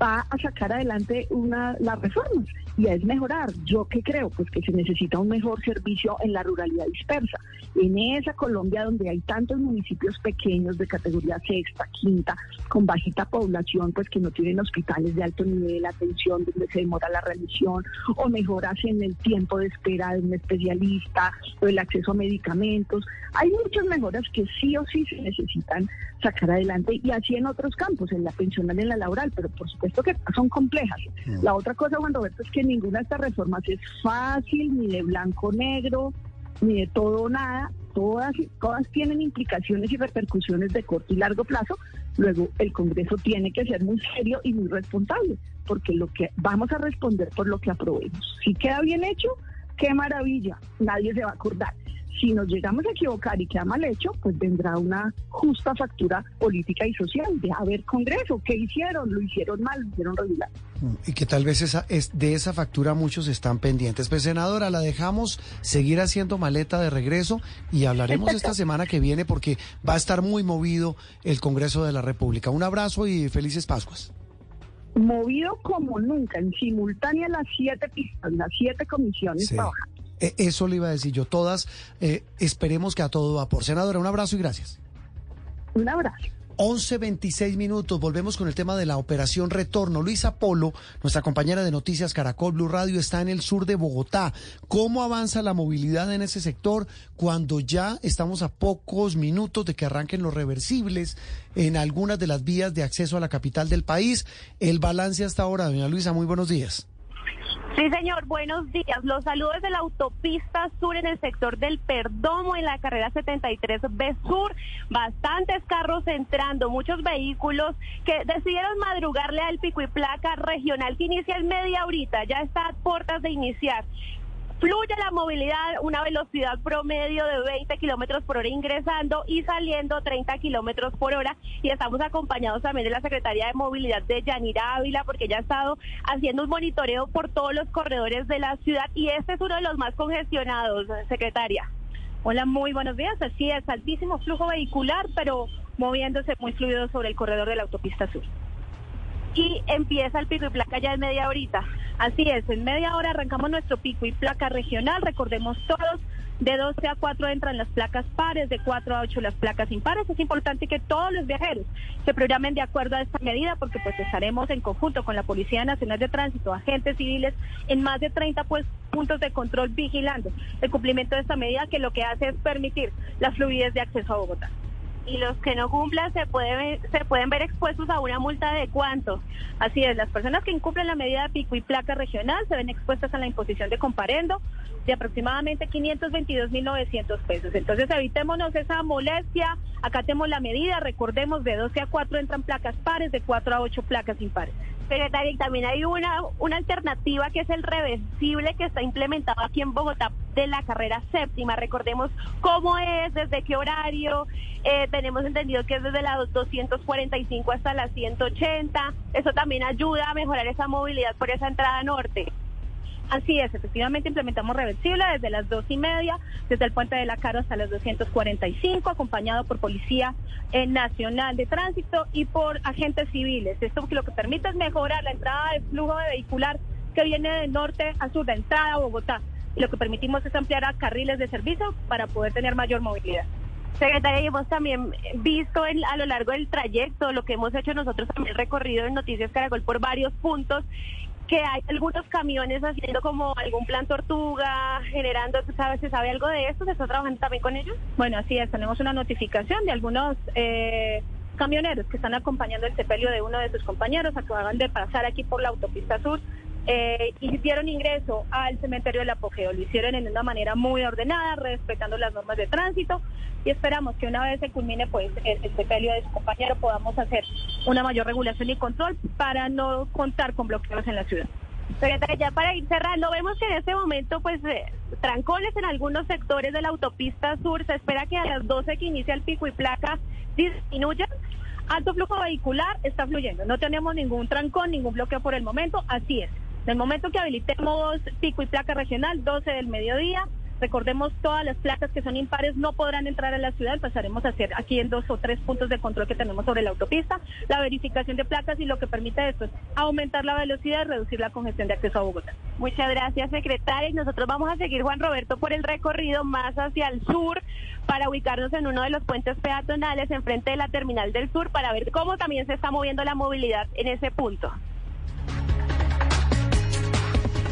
va a sacar adelante una, las reformas y es mejorar. ¿Yo qué creo? Pues que se necesita un mejor servicio en la ruralidad dispersa. En esa Colombia donde hay tantos municipios pequeños de categoría sexta, quinta, con bajita población, pues que no tienen hospitales de alto nivel, atención, donde se demora la remisión, o mejoras en el tiempo de espera de un especialista, o el acceso a medicamentos. Hay muchas mejoras que sí o sí se necesitan sacar adelante y así en otros campos, en la pensional en la laboral, pero por supuesto que son complejas. La otra cosa, Juan Roberto, es que ninguna de estas reformas es fácil, ni de blanco-negro, ni de todo nada. Todas, todas tienen implicaciones y repercusiones de corto y largo plazo. Luego, el Congreso tiene que ser muy serio y muy responsable, porque lo que vamos a responder por lo que aprobemos. Si queda bien hecho, qué maravilla, nadie se va a acordar si nos llegamos a equivocar y queda mal hecho, pues vendrá una justa factura política y social de haber Congreso. ¿Qué hicieron? ¿Lo hicieron mal? ¿Lo hicieron regular? Y que tal vez esa, es, de esa factura muchos están pendientes. Pues senadora, la dejamos seguir haciendo maleta de regreso y hablaremos esta semana que viene porque va a estar muy movido el Congreso de la República. Un abrazo y felices Pascuas movido como nunca, en simultánea las siete pistas, las siete comisiones trabajando. E, eso le iba a decir yo. Todas eh, esperemos que a todo va por Senadora, un abrazo y gracias. Un abrazo. 11.26 minutos, volvemos con el tema de la operación Retorno. Luisa Polo, nuestra compañera de Noticias Caracol Blue Radio, está en el sur de Bogotá. ¿Cómo avanza la movilidad en ese sector cuando ya estamos a pocos minutos de que arranquen los reversibles en algunas de las vías de acceso a la capital del país? El balance hasta ahora, doña Luisa, muy buenos días. Sí, señor, buenos días. Los saludos de la autopista sur en el sector del Perdomo, en la carrera 73B Sur. Bastantes carros entrando, muchos vehículos que decidieron madrugarle al pico y placa regional que inicia en media horita, ya está a puertas de iniciar. Fluye la movilidad, una velocidad promedio de 20 kilómetros por hora ingresando y saliendo 30 kilómetros por hora. Y estamos acompañados también de la Secretaría de Movilidad de Yanira Ávila, porque ella ha estado haciendo un monitoreo por todos los corredores de la ciudad y este es uno de los más congestionados, secretaria. Hola, muy buenos días. Así es, altísimo flujo vehicular, pero moviéndose muy fluido sobre el corredor de la autopista sur y empieza el pico y placa ya en media horita. Así es, en media hora arrancamos nuestro pico y placa regional, recordemos todos, de 12 a 4 entran las placas pares, de 4 a 8 las placas impares. Es importante que todos los viajeros se programen de acuerdo a esta medida porque pues estaremos en conjunto con la Policía Nacional de Tránsito, agentes civiles en más de 30 pues, puntos de control vigilando el cumplimiento de esta medida que lo que hace es permitir la fluidez de acceso a Bogotá y los que no cumplan se pueden, se pueden ver expuestos a una multa de cuánto. Así es, las personas que incumplen la medida pico y placa regional se ven expuestas a la imposición de comparendo de aproximadamente 522.900 pesos. Entonces evitémonos esa molestia, acatemos la medida, recordemos de 12 a 4 entran placas pares, de 4 a 8 placas impares. Y también hay una, una alternativa que es el reversible que está implementado aquí en Bogotá de la carrera séptima. Recordemos cómo es, desde qué horario. Eh, tenemos entendido que es desde la 245 hasta la 180. Eso también ayuda a mejorar esa movilidad por esa entrada norte. Así es, efectivamente implementamos reversible desde las dos y media, desde el puente de la Caro hasta las 245, acompañado por Policía eh, Nacional de Tránsito y por agentes civiles. Esto lo que permite es mejorar la entrada del flujo de vehicular que viene de norte a sur, de entrada a Bogotá. Y lo que permitimos es ampliar a carriles de servicio para poder tener mayor movilidad. Secretaria, hemos también visto a lo largo del trayecto, lo que hemos hecho nosotros también recorrido en Noticias Caracol por varios puntos que hay algunos camiones haciendo como algún plan tortuga, generando, ¿sabes? ¿Se sabe algo de esto? ¿Se está trabajando también con ellos? Bueno, así es, tenemos una notificación de algunos eh, camioneros que están acompañando el sepelio de uno de sus compañeros, acaban de pasar aquí por la autopista sur eh, hicieron ingreso al cementerio del apogeo. Lo hicieron en una manera muy ordenada, respetando las normas de tránsito y esperamos que una vez se culmine pues el, sepelio de su compañero podamos hacer una mayor regulación y control para no contar con bloqueos en la ciudad. ya para ir cerrando, vemos que en este momento, pues, eh, trancones en algunos sectores de la autopista sur. Se espera que a las 12 que inicia el pico y placa disminuyan. Alto flujo vehicular está fluyendo. No tenemos ningún trancón, ningún bloqueo por el momento. Así es. En el momento que habilitemos pico y placa regional, 12 del mediodía, recordemos todas las placas que son impares no podrán entrar a la ciudad, pasaremos a hacer aquí en dos o tres puntos de control que tenemos sobre la autopista, la verificación de placas y lo que permite esto es aumentar la velocidad y reducir la congestión de acceso a Bogotá. Muchas gracias, secretaria. Y nosotros vamos a seguir, Juan Roberto, por el recorrido más hacia el sur para ubicarnos en uno de los puentes peatonales enfrente de la terminal del sur para ver cómo también se está moviendo la movilidad en ese punto.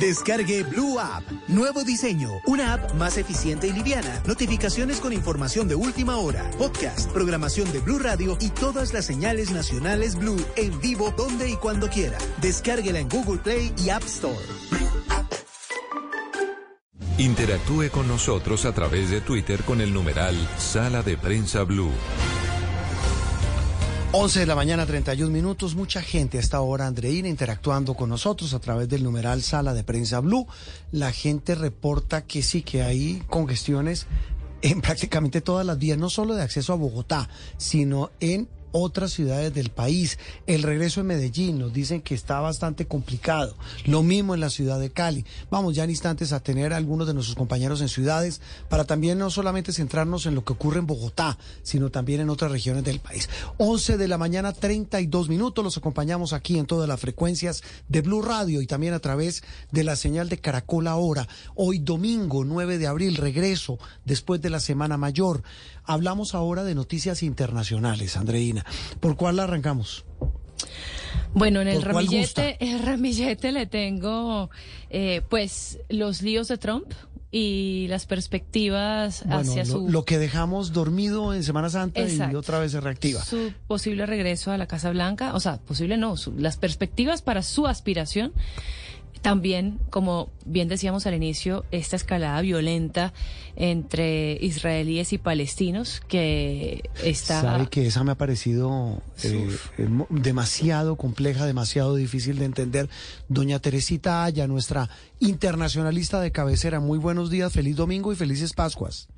Descargue Blue App. Nuevo diseño. Una app más eficiente y liviana. Notificaciones con información de última hora. Podcast, programación de Blue Radio y todas las señales nacionales Blue en vivo donde y cuando quiera. Descárguela en Google Play y App Store. Interactúe con nosotros a través de Twitter con el numeral Sala de Prensa Blue. 11 de la mañana, 31 minutos. Mucha gente a esta hora, Andreina, interactuando con nosotros a través del numeral Sala de Prensa Blue. La gente reporta que sí, que hay congestiones en prácticamente todas las vías, no solo de acceso a Bogotá, sino en otras ciudades del país. El regreso en Medellín nos dicen que está bastante complicado. Lo mismo en la ciudad de Cali. Vamos ya en instantes a tener a algunos de nuestros compañeros en ciudades para también no solamente centrarnos en lo que ocurre en Bogotá, sino también en otras regiones del país. 11 de la mañana, 32 minutos. Los acompañamos aquí en todas las frecuencias de Blue Radio y también a través de la señal de Caracol Ahora. Hoy domingo 9 de abril, regreso después de la Semana Mayor. Hablamos ahora de noticias internacionales, Andreina. ¿Por cuál la arrancamos? Bueno, en el ramillete, el ramillete le tengo eh, pues los líos de Trump y las perspectivas hacia lo, su... Lo que dejamos dormido en Semana Santa y otra vez se reactiva. Su posible regreso a la Casa Blanca, o sea, posible no, las perspectivas para su aspiración también, como bien decíamos al inicio, esta escalada violenta entre israelíes y palestinos que está... Sabe que esa me ha parecido eh, eh, demasiado compleja, demasiado difícil de entender. Doña Teresita Aya, nuestra internacionalista de cabecera, muy buenos días, feliz domingo y felices Pascuas.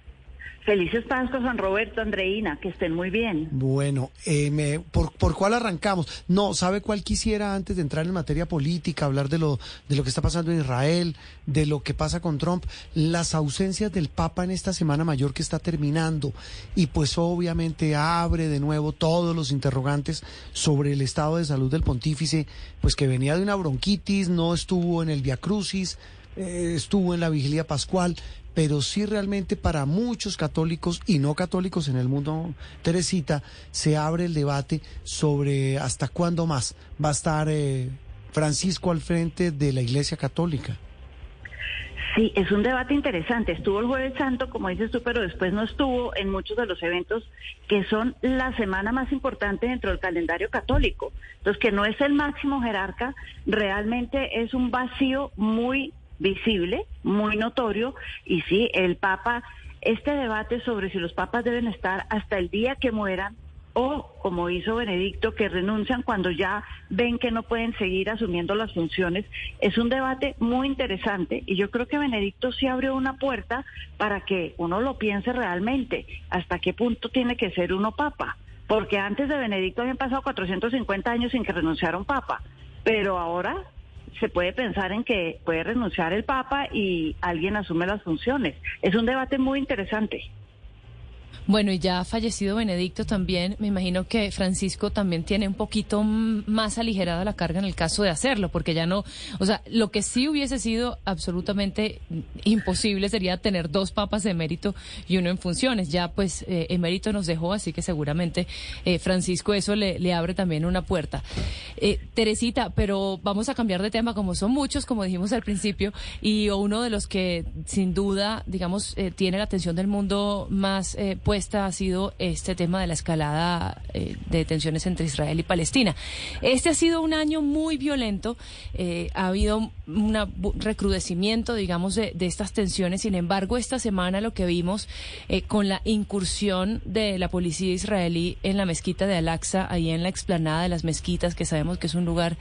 Felices Pascuas, San Roberto, Andreina, que estén muy bien. Bueno, eh, me, ¿por, ¿por cuál arrancamos? No, ¿sabe cuál quisiera antes de entrar en materia política, hablar de lo, de lo que está pasando en Israel, de lo que pasa con Trump, las ausencias del Papa en esta Semana Mayor que está terminando y pues obviamente abre de nuevo todos los interrogantes sobre el estado de salud del pontífice, pues que venía de una bronquitis, no estuvo en el Via Crucis, eh, estuvo en la vigilia pascual, pero sí realmente para muchos católicos y no católicos en el mundo, Teresita, se abre el debate sobre hasta cuándo más va a estar eh, Francisco al frente de la Iglesia Católica. Sí, es un debate interesante. Estuvo el jueves santo, como dices tú, pero después no estuvo en muchos de los eventos que son la semana más importante dentro del calendario católico. Entonces, que no es el máximo jerarca, realmente es un vacío muy visible, muy notorio. Y sí, el Papa, este debate sobre si los papas deben estar hasta el día que mueran o, como hizo Benedicto, que renuncian cuando ya ven que no pueden seguir asumiendo las funciones, es un debate muy interesante y yo creo que Benedicto sí abrió una puerta para que uno lo piense realmente, hasta qué punto tiene que ser uno papa, porque antes de Benedicto habían pasado 450 años sin que renunciara un papa, pero ahora se puede pensar en que puede renunciar el papa y alguien asume las funciones. Es un debate muy interesante. Bueno, y ya ha fallecido Benedicto también, me imagino que Francisco también tiene un poquito más aligerada la carga en el caso de hacerlo, porque ya no, o sea, lo que sí hubiese sido absolutamente imposible sería tener dos papas de emérito y uno en funciones. Ya pues eh, emérito nos dejó, así que seguramente eh, Francisco eso le, abre también una puerta. Eh, Teresita, pero vamos a cambiar de tema, como son muchos, como dijimos al principio, y uno de los que sin duda, digamos, eh, tiene la atención del mundo más eh, pues esta ha sido este tema de la escalada eh, de tensiones entre Israel y Palestina. Este ha sido un año muy violento, eh, ha habido un recrudecimiento, digamos, de, estas tensiones. Sin embargo, esta semana lo que vimos eh, con la incursión de la policía israelí en la mezquita de Al-Aqsa, ahí en la explanada de las mezquitas, que sabemos que es un lugar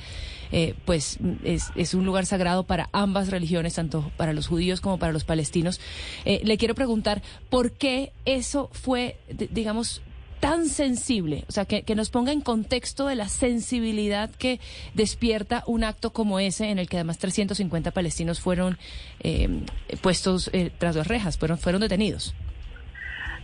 eh, pues es, es, un lugar sagrado para ambas religiones, tanto para los judíos como para los palestinos. Eh, le quiero preguntar por qué eso fue, digamos, tan sensible, o sea, que, nos ponga en contexto de la sensibilidad que despierta un acto como ese, en el que además 350 palestinos fueron eh, puestos eh, tras las rejas, fueron, fueron detenidos.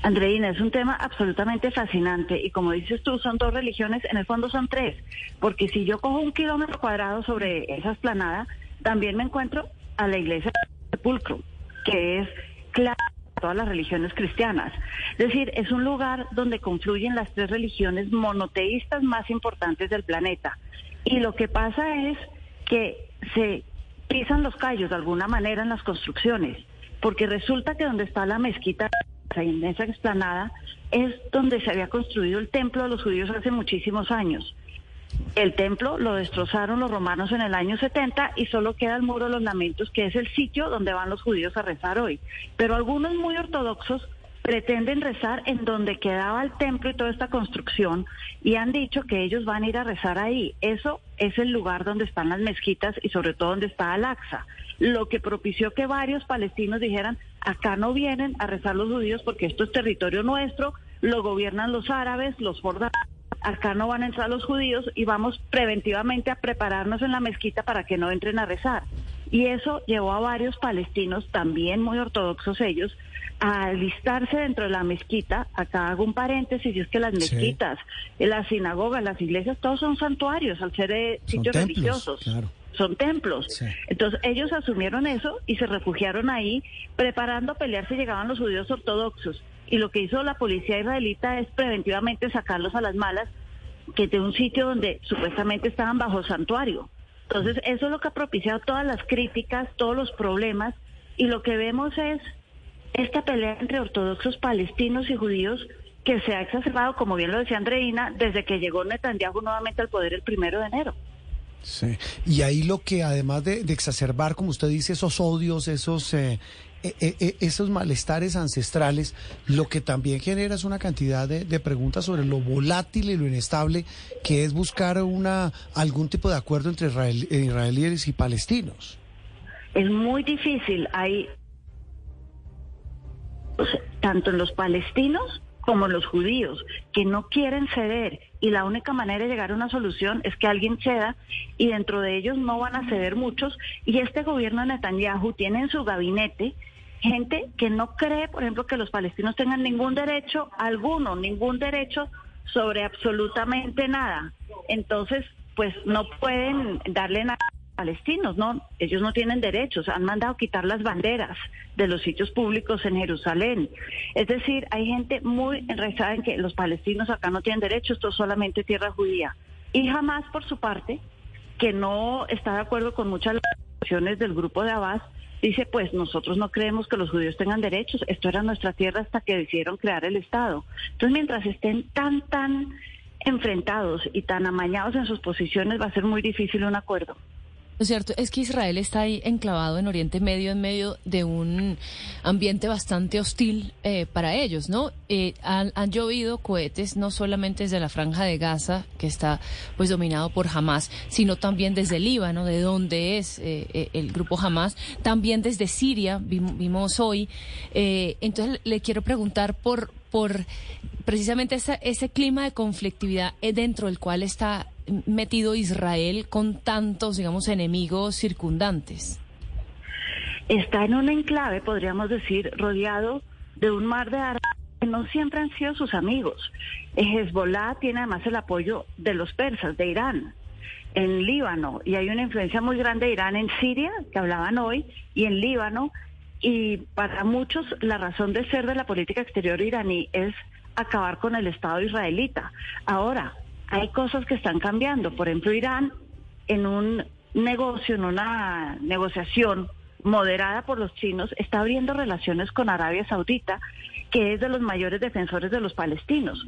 Andreina, es un tema absolutamente fascinante y como dices tú, son dos religiones, en el fondo son tres, porque si yo cojo un kilómetro cuadrado sobre esa esplanada, también me encuentro a la iglesia del sepulcro, que es clara todas las religiones cristianas. Es decir, es un lugar donde confluyen las tres religiones monoteístas más importantes del planeta. Y lo que pasa es que se pisan los callos de alguna manera en las construcciones, porque resulta que donde está la mezquita esa explanada, es donde se había construido el templo de los judíos hace muchísimos años. El templo lo destrozaron los romanos en el año 70 y solo queda el muro de los lamentos, que es el sitio donde van los judíos a rezar hoy. Pero algunos muy ortodoxos pretenden rezar en donde quedaba el templo y toda esta construcción y han dicho que ellos van a ir a rezar ahí. Eso es el lugar donde están las mezquitas y sobre todo donde está Al-Aqsa, lo que propició que varios palestinos dijeran, acá no vienen a rezar los judíos porque esto es territorio nuestro, lo gobiernan los árabes, los jordanos, acá no van a entrar los judíos y vamos preventivamente a prepararnos en la mezquita para que no entren a rezar. Y eso llevó a varios palestinos, también muy ortodoxos ellos, a alistarse dentro de la mezquita. Acá hago un paréntesis, y es que las mezquitas, las sinagogas, las iglesias, todos son santuarios al ser eh, sitios religiosos. Son templos. Entonces ellos asumieron eso y se refugiaron ahí, preparando a pelear si llegaban los judíos ortodoxos. Y lo que hizo la policía israelita es preventivamente sacarlos a las malas, que de un sitio donde supuestamente estaban bajo santuario. Entonces eso es lo que ha propiciado todas las críticas, todos los problemas. Y lo que vemos es esta pelea entre ortodoxos palestinos y judíos que se ha exacerbado, como bien lo decía Andreina, desde que llegó Netanyahu nuevamente al poder el primero de enero. Sí, y ahí lo que además de, exacerbar, como usted dice, esos odios, esos, eh, eh, eh, esos malestares ancestrales, lo que también genera es una cantidad de, de, preguntas sobre lo volátil y lo inestable que es buscar una algún tipo de acuerdo entre israelíes y palestinos. Es muy difícil, hay tanto en los palestinos como los judíos, que no quieren ceder y la única manera de llegar a una solución es que alguien ceda y dentro de ellos no van a ceder muchos y este gobierno de Netanyahu tiene en su gabinete gente que no cree, por ejemplo, que los palestinos tengan ningún derecho alguno, ningún derecho sobre absolutamente nada. Entonces, pues no pueden darle nada palestinos, ¿no? Ellos no tienen derechos, han mandado quitar las banderas de los sitios públicos en Jerusalén. Es decir, hay gente muy enraizada en que los palestinos acá no tienen derechos, esto es solamente tierra judía. Y jamás, por su parte, que no está de acuerdo con muchas declaraciones del grupo de Abbas, dice, pues nosotros no creemos que los judíos tengan derechos, esto era nuestra tierra hasta que decidieron crear el Estado. Entonces, mientras estén tan, tan enfrentados y tan amañados en sus posiciones, va a ser muy difícil un acuerdo. Lo cierto es que Israel está ahí enclavado en Oriente Medio, en medio de un ambiente bastante hostil eh, para ellos, ¿no? Eh, han, llovido cohetes no solamente desde la franja de Gaza, que está pues dominado por Hamas, sino también desde Líbano, de donde es eh, el grupo Hamas, también desde Siria, vimos, hoy. entonces le quiero preguntar por, por precisamente ese clima de conflictividad dentro del cual está metido Israel con tantos, digamos, enemigos circundantes? Está en un enclave, podríamos decir, rodeado de un mar de árabes que no siempre han sido sus amigos. Hezbollah tiene además el apoyo de los persas, de Irán, en Líbano, y hay una influencia muy grande de Irán en Siria, que hablaban hoy, y en Líbano, y para muchos la razón de ser de la política exterior iraní es acabar con el Estado israelita. Ahora, hay cosas que están cambiando. Por ejemplo, Irán, en un negocio, en una negociación moderada por los chinos, está abriendo relaciones con Arabia Saudita, que es de los mayores defensores de los palestinos.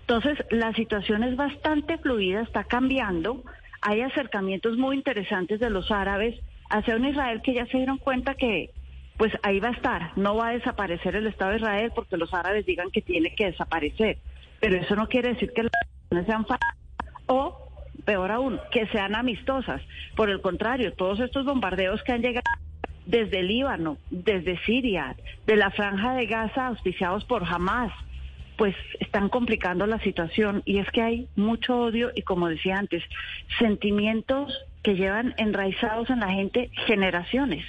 Entonces, la situación es bastante fluida, está cambiando. Hay acercamientos muy interesantes de los árabes hacia un Israel que ya se dieron cuenta que pues ahí va a estar, no va a desaparecer el Estado de Israel porque los árabes digan que tiene que desaparecer, pero eso no quiere decir que sean o, peor aún, que sean amistosas. Por el contrario, todos estos bombardeos que han llegado desde Líbano, desde Siria, de la franja de Gaza auspiciados por Hamas, pues están complicando la situación y es que hay mucho odio y como decía antes, sentimientos que llevan enraizados en la gente generaciones.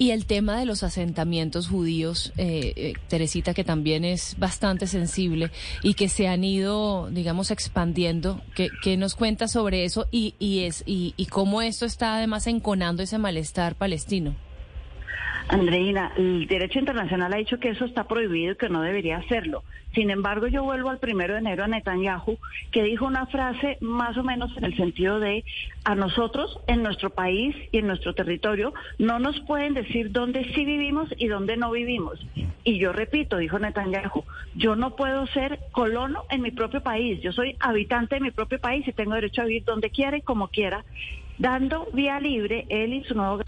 Y el tema de los asentamientos judíos, eh, eh, Teresita, que también es bastante sensible y que se han ido, digamos, expandiendo. ¿Qué, qué nos cuenta sobre eso y, y, es, y, y cómo esto está además enconando ese malestar palestino? Andreina, el derecho internacional ha dicho que eso está prohibido y que no debería hacerlo. Sin embargo, yo vuelvo al primero de enero a Netanyahu, que dijo una frase más o menos en el sentido de a nosotros, en nuestro país y en nuestro territorio, no nos pueden decir dónde sí vivimos y dónde no vivimos. Y yo repito, dijo Netanyahu, yo no puedo ser colono en mi propio país, yo soy habitante de mi propio país y tengo derecho a vivir donde quiera y como quiera, dando vía libre él y su nuevo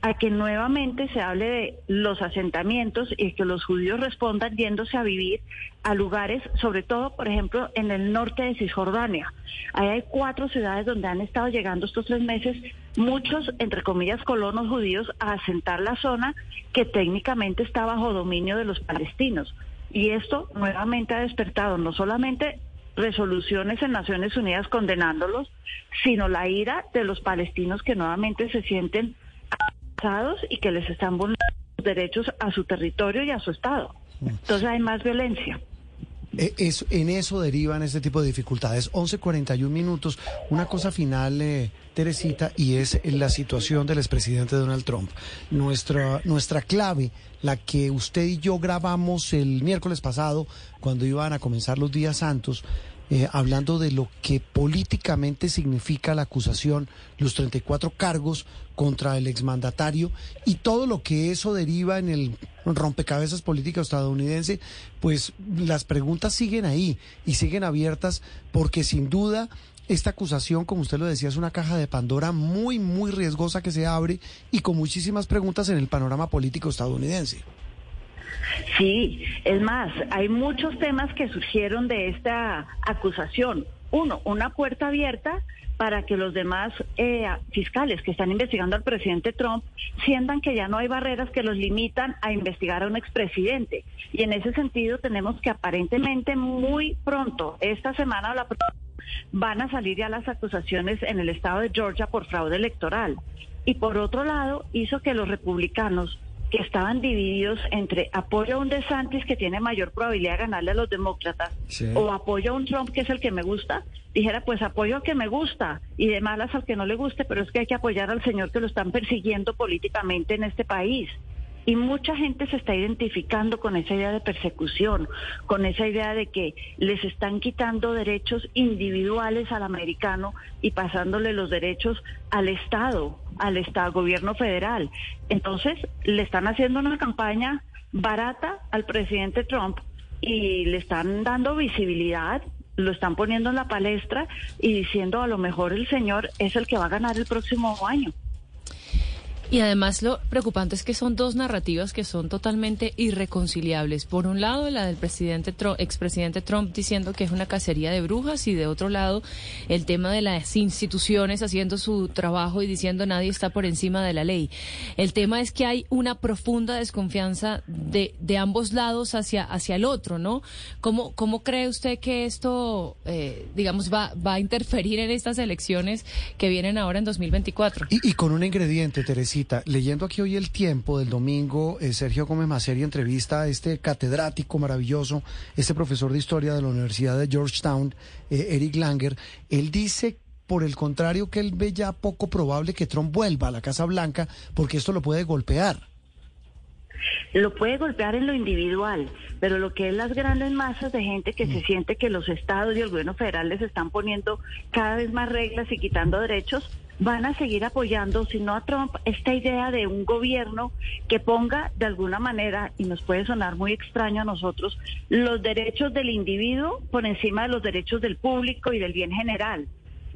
a que nuevamente se hable de los asentamientos y que los judíos respondan yéndose a vivir a lugares, sobre todo, por ejemplo, en el norte de Cisjordania. Ahí hay cuatro ciudades donde han estado llegando estos tres meses muchos, entre comillas, colonos judíos a asentar la zona que técnicamente está bajo dominio de los palestinos. Y esto nuevamente ha despertado no solamente resoluciones en Naciones Unidas condenándolos, sino la ira de los palestinos que nuevamente se sienten y que les están vulnerando derechos a su territorio y a su Estado. Entonces hay más violencia. Eh, es, en eso derivan este tipo de dificultades. 11.41 minutos. Una cosa final, eh, Teresita, y es la situación del expresidente Donald Trump. Nuestra, nuestra clave, la que usted y yo grabamos el miércoles pasado, cuando iban a comenzar los días santos, eh, hablando de lo que políticamente significa la acusación, los 34 cargos contra el exmandatario y todo lo que eso deriva en el rompecabezas político estadounidense, pues las preguntas siguen ahí y siguen abiertas porque sin duda esta acusación, como usted lo decía, es una caja de Pandora muy, muy riesgosa que se abre y con muchísimas preguntas en el panorama político estadounidense. Sí, es más, hay muchos temas que surgieron de esta acusación. Uno, una puerta abierta para que los demás eh, fiscales que están investigando al presidente Trump sientan que ya no hay barreras que los limitan a investigar a un expresidente. Y en ese sentido tenemos que aparentemente muy pronto, esta semana o la van a salir ya las acusaciones en el estado de Georgia por fraude electoral. Y por otro lado, hizo que los republicanos que estaban divididos entre apoyo a un DeSantis que tiene mayor probabilidad de ganarle a los demócratas o apoyo a un Trump que es el que me gusta, dijera pues apoyo al que me gusta y de malas al que no le guste, pero es que hay que apoyar al señor que lo están persiguiendo políticamente en este país. Y mucha gente se está identificando con esa idea de persecución, con esa idea de que les están quitando derechos individuales al americano y pasándole los derechos al Estado, al Estado, gobierno federal. Entonces, le están haciendo una campaña barata al presidente Trump y le están dando visibilidad, lo están poniendo en la palestra y diciendo a lo mejor el señor es el que va a ganar el próximo año. Y además lo preocupante es que son dos narrativas que son totalmente irreconciliables. Por un lado, la del presidente Trump, expresidente Trump diciendo que es una cacería de brujas y de otro lado, el tema de las instituciones haciendo su trabajo y diciendo nadie está por encima de la ley. El tema es que hay una profunda desconfianza de, de ambos lados hacia, hacia el otro, ¿no? ¿Cómo, cómo cree usted que esto, eh, digamos, va, va a interferir en estas elecciones que vienen ahora en 2024? Y, y con un ingrediente, Teresita leyendo aquí hoy el tiempo del domingo, eh, Sergio Gómez Maceri entrevista a este catedrático maravilloso, este profesor de historia de la Universidad de Georgetown, eh, Eric Langer. Él dice por el contrario, que él ve ya poco probable que Trump vuelva a la Casa Blanca, porque esto lo puede golpear. Lo puede golpear en lo individual, pero lo que es las grandes masas de gente que se siente que los estados y el gobierno federal les están poniendo cada vez más reglas y quitando derechos, van a seguir apoyando, si no a Trump, esta idea de un gobierno que ponga de alguna manera, y nos puede sonar muy extraño a nosotros, los derechos del individuo por encima de los derechos del público y del bien general.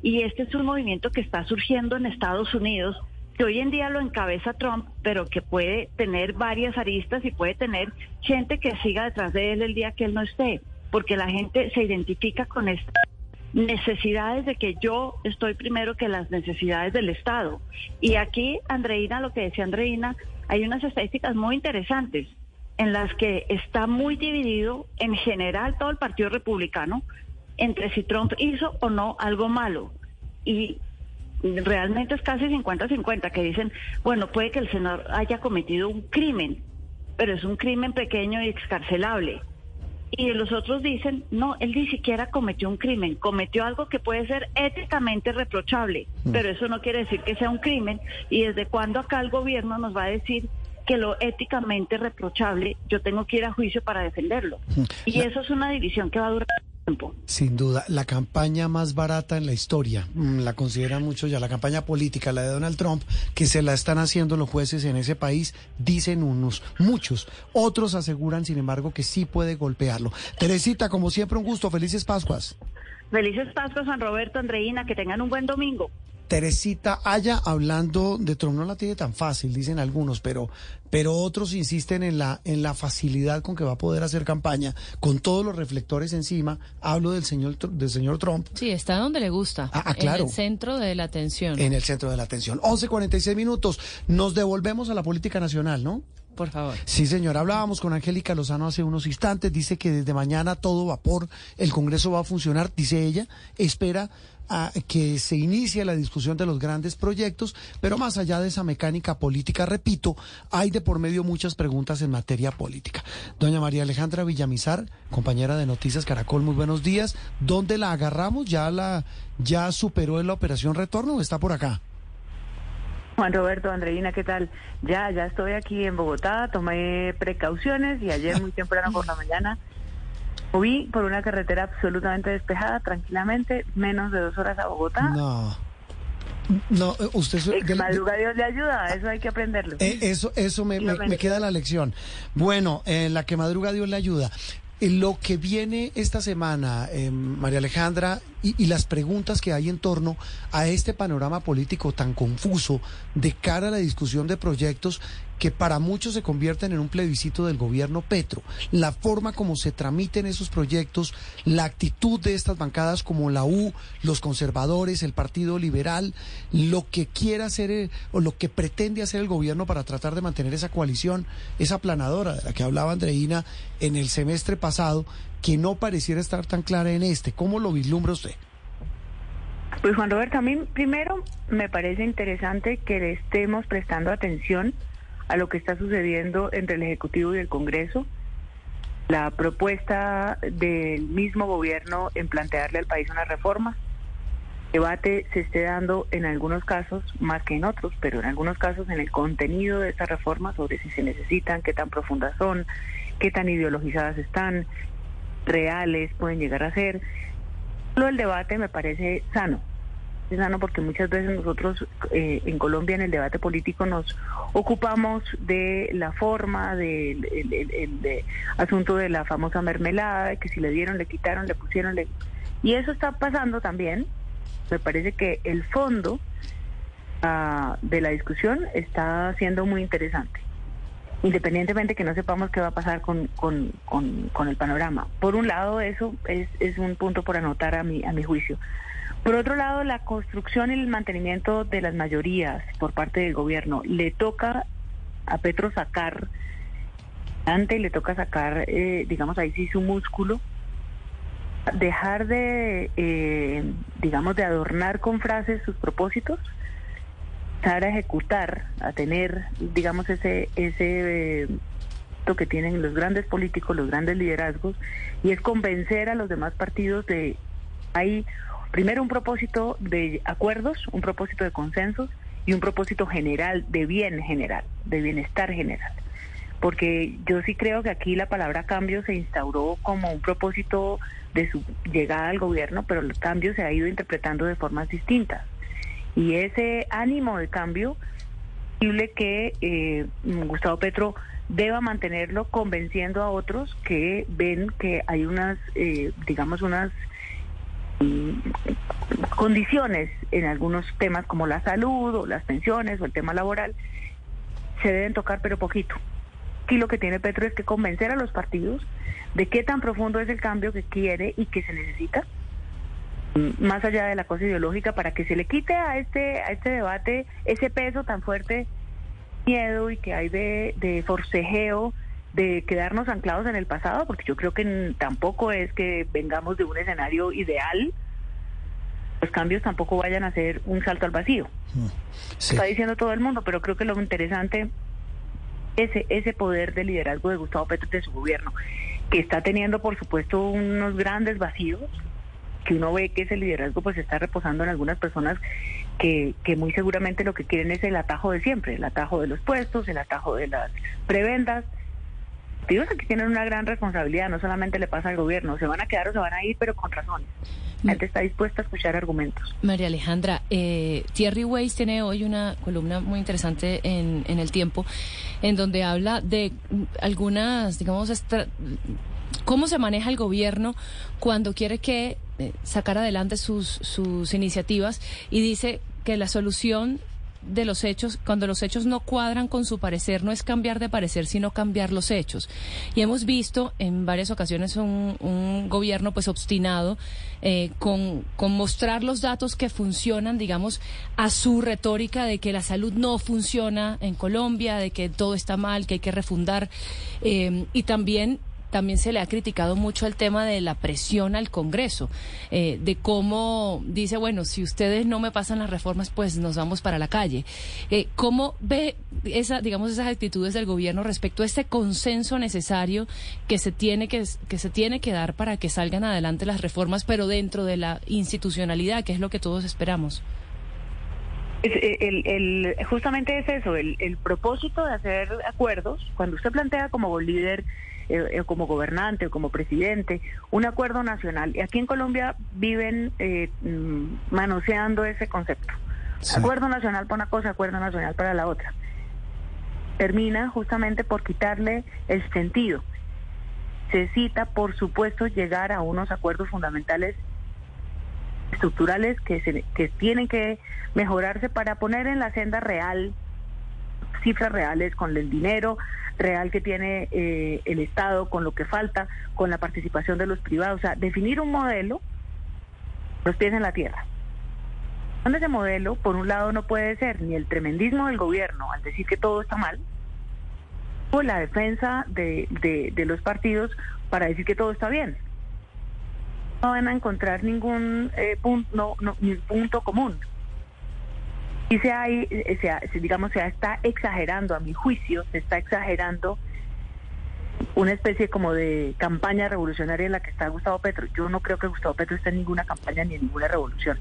Y este es un movimiento que está surgiendo en Estados Unidos, que hoy en día lo encabeza Trump, pero que puede tener varias aristas y puede tener gente que siga detrás de él el día que él no esté, porque la gente se identifica con esta necesidades de que yo estoy primero que las necesidades del Estado. Y aquí, Andreina, lo que decía Andreina, hay unas estadísticas muy interesantes en las que está muy dividido en general todo el Partido Republicano entre si Trump hizo o no algo malo. Y realmente es casi 50-50 que dicen, bueno, puede que el senador haya cometido un crimen, pero es un crimen pequeño y excarcelable y los otros dicen, no, él ni siquiera cometió un crimen, cometió algo que puede ser éticamente reprochable, mm. pero eso no quiere decir que sea un crimen y desde cuándo acá el gobierno nos va a decir que lo éticamente reprochable yo tengo que ir a juicio para defenderlo. Mm. Y eso es una división que va a durar sin duda, la campaña más barata en la historia, mm, la consideran muchos ya, la campaña política, la de Donald Trump, que se la están haciendo los jueces en ese país, dicen unos, muchos. Otros aseguran, sin embargo, que sí puede golpearlo. Teresita, como siempre, un gusto. Felices Pascuas. Felices Pascuas, San Roberto, Andreina, que tengan un buen domingo. Teresita Haya hablando de Trump no la tiene tan fácil, dicen algunos, pero, pero otros insisten en la, en la facilidad con que va a poder hacer campaña, con todos los reflectores encima. Hablo del señor, del señor Trump. Sí, está donde le gusta. Ah, ah claro. En el centro de la atención. En el centro de la atención. 11.46 minutos. Nos devolvemos a la política nacional, ¿no? Por favor. Sí, señor. Hablábamos con Angélica Lozano hace unos instantes. Dice que desde mañana todo vapor, el Congreso va a funcionar, dice ella. Espera a que se inicie la discusión de los grandes proyectos, pero más allá de esa mecánica política, repito, hay de por medio muchas preguntas en materia política. Doña María Alejandra Villamizar, compañera de Noticias Caracol, muy buenos días. ¿Dónde la agarramos? ¿Ya la ya superó en la operación retorno o está por acá? Juan Roberto, Andreina, ¿qué tal? Ya, ya estoy aquí en Bogotá, tomé precauciones y ayer muy temprano por la mañana Fui por una carretera absolutamente despejada, tranquilamente, menos de dos horas a Bogotá. No. No, eh, usted... que madruga Dios le ayuda, eso hay que aprenderlo. Eh, eso eso me, me, queda la lección. Bueno, en la que madruga Dios le ayuda. Lo que viene esta semana, eh, María Alejandra, y, las preguntas que hay en torno a este panorama político tan confuso de cara a la discusión de proyectos que para muchos se convierten en un plebiscito del gobierno Petro. La forma como se tramiten esos proyectos, la actitud de estas bancadas como la U, los conservadores, el Partido Liberal, lo que quiera hacer eh, o lo que pretende hacer el gobierno para tratar de mantener esa coalición, esa planadora de la que hablaba Andreina en el semestre pasado, que no pareciera estar tan clara en este. ¿Cómo lo vislumbra usted? Pues Juan Roberto, a mí primero me parece interesante que le estemos prestando atención a lo que está sucediendo entre el Ejecutivo y el Congreso, la propuesta del mismo gobierno en plantearle al país una reforma, debate se esté dando en algunos casos, más que en otros, pero en algunos casos en el contenido de esta reforma sobre si se necesitan, qué tan profundas son, qué tan ideologizadas están, reales pueden llegar a ser. Lo del debate me parece sano, sano porque muchas veces nosotros eh, en Colombia en el debate político nos ocupamos de la forma, del el, asunto de la famosa mermelada, que si le dieron, le quitaron, le pusieron, le... y eso está pasando también me parece que el fondo uh, de la discusión está siendo muy interesante, independientemente que no sepamos qué va a pasar con, con, con, el panorama. Por un lado, eso es, es un punto por anotar a mi, a mi juicio. Por otro lado, la construcción y el mantenimiento de las mayorías por parte del gobierno. Le toca a Petro sacar, antes le toca sacar, eh, digamos ahí sí su músculo. Dejar de, eh, digamos, de adornar con frases sus propósitos, empezar a ejecutar, a tener, digamos, ese, ese eh, que tienen los grandes políticos, los grandes liderazgos, y es convencer a los demás partidos de hay primero un propósito de acuerdos, un propósito de consensos y un propósito general de bien general, de bienestar general porque yo sí creo que aquí la palabra cambio se instauró como un propósito de su llegada al gobierno, pero el cambio se ha ido interpretando de formas distintas. Y ese ánimo de cambio, posible que eh, Gustavo Petro deba mantenerlo convenciendo a otros que ven que hay unas, eh, digamos, unas condiciones en algunos temas como la salud o las pensiones o el tema laboral, se deben tocar pero poquito. Aquí lo que tiene Petro es que convencer a los partidos de qué tan profundo es el cambio que quiere y que se necesita, mm, más allá de la cosa ideológica, para que se le quite a este, a este debate ese peso tan fuerte, miedo y que hay de, de forcejeo, de quedarnos anclados en el pasado, porque yo creo que tampoco es que vengamos de un escenario ideal, los cambios tampoco vayan a ser un salto al vacío. Mm, Está diciendo todo el mundo, pero creo que lo interesante ese, ese poder de liderazgo de Gustavo Petro de su gobierno, que está teniendo, por supuesto, unos grandes vacíos, que uno ve que ese liderazgo pues está reposando en algunas personas que, que muy seguramente lo que quieren es el atajo de siempre, el atajo de los puestos, el atajo de las prebendas. Digo que tienen una gran responsabilidad, no solamente le pasa al gobierno, se van a quedar o se van a ir, pero con razones. La gente está dispuesta a escuchar argumentos. María Alejandra, eh, Thierry Weiss tiene hoy una columna muy interesante en, en El Tiempo, en donde habla de algunas, digamos, cómo se maneja el gobierno cuando quiere que eh, sacar adelante sus, sus iniciativas y dice que la solución de los hechos, cuando los hechos no cuadran con su parecer, no es cambiar de parecer, sino cambiar los hechos. Y hemos visto en varias ocasiones un, un gobierno pues obstinado eh, con, con, mostrar los datos que funcionan, digamos, a su retórica de que la salud no funciona en Colombia, de que todo está mal, que hay que refundar, eh, y también también se le ha criticado mucho el tema de la presión al Congreso, eh, de cómo dice, bueno, si ustedes no me pasan las reformas, pues nos vamos para la calle. Eh, ¿Cómo ve esa, digamos, esas actitudes del gobierno respecto a este consenso necesario que se tiene que, que se tiene que dar para que salgan adelante las reformas, pero dentro de la institucionalidad, que es lo que todos esperamos? Eh, el, justamente es eso, el, el propósito de hacer acuerdos, cuando usted plantea como líder eh, eh, como gobernante o como presidente, un acuerdo nacional. Y aquí en Colombia viven eh, mm, manoseando ese concepto. Acuerdo nacional para una cosa, acuerdo nacional para la otra. Termina justamente por quitarle el sentido. Necesita, por supuesto, llegar a unos acuerdos fundamentales estructurales que, se, que tienen que mejorarse para poner en la senda real cifras reales con el dinero, real que tiene eh, el Estado, con lo que falta, con la participación de los privados. O sea, definir un modelo, los pies en la tierra. Donde ese modelo, por un lado, no puede ser ni el tremendismo del gobierno al decir que todo está mal, o la defensa de, de, los partidos para decir que todo está bien. No van a encontrar ningún eh, punto, no, punto común y se, hay, eh, se, digamos, se está exagerando, a mi juicio, se está exagerando una especie como de campaña revolucionaria en la que está Gustavo Petro. Yo no creo que Gustavo Petro esté en ninguna campaña ni en ninguna revolución.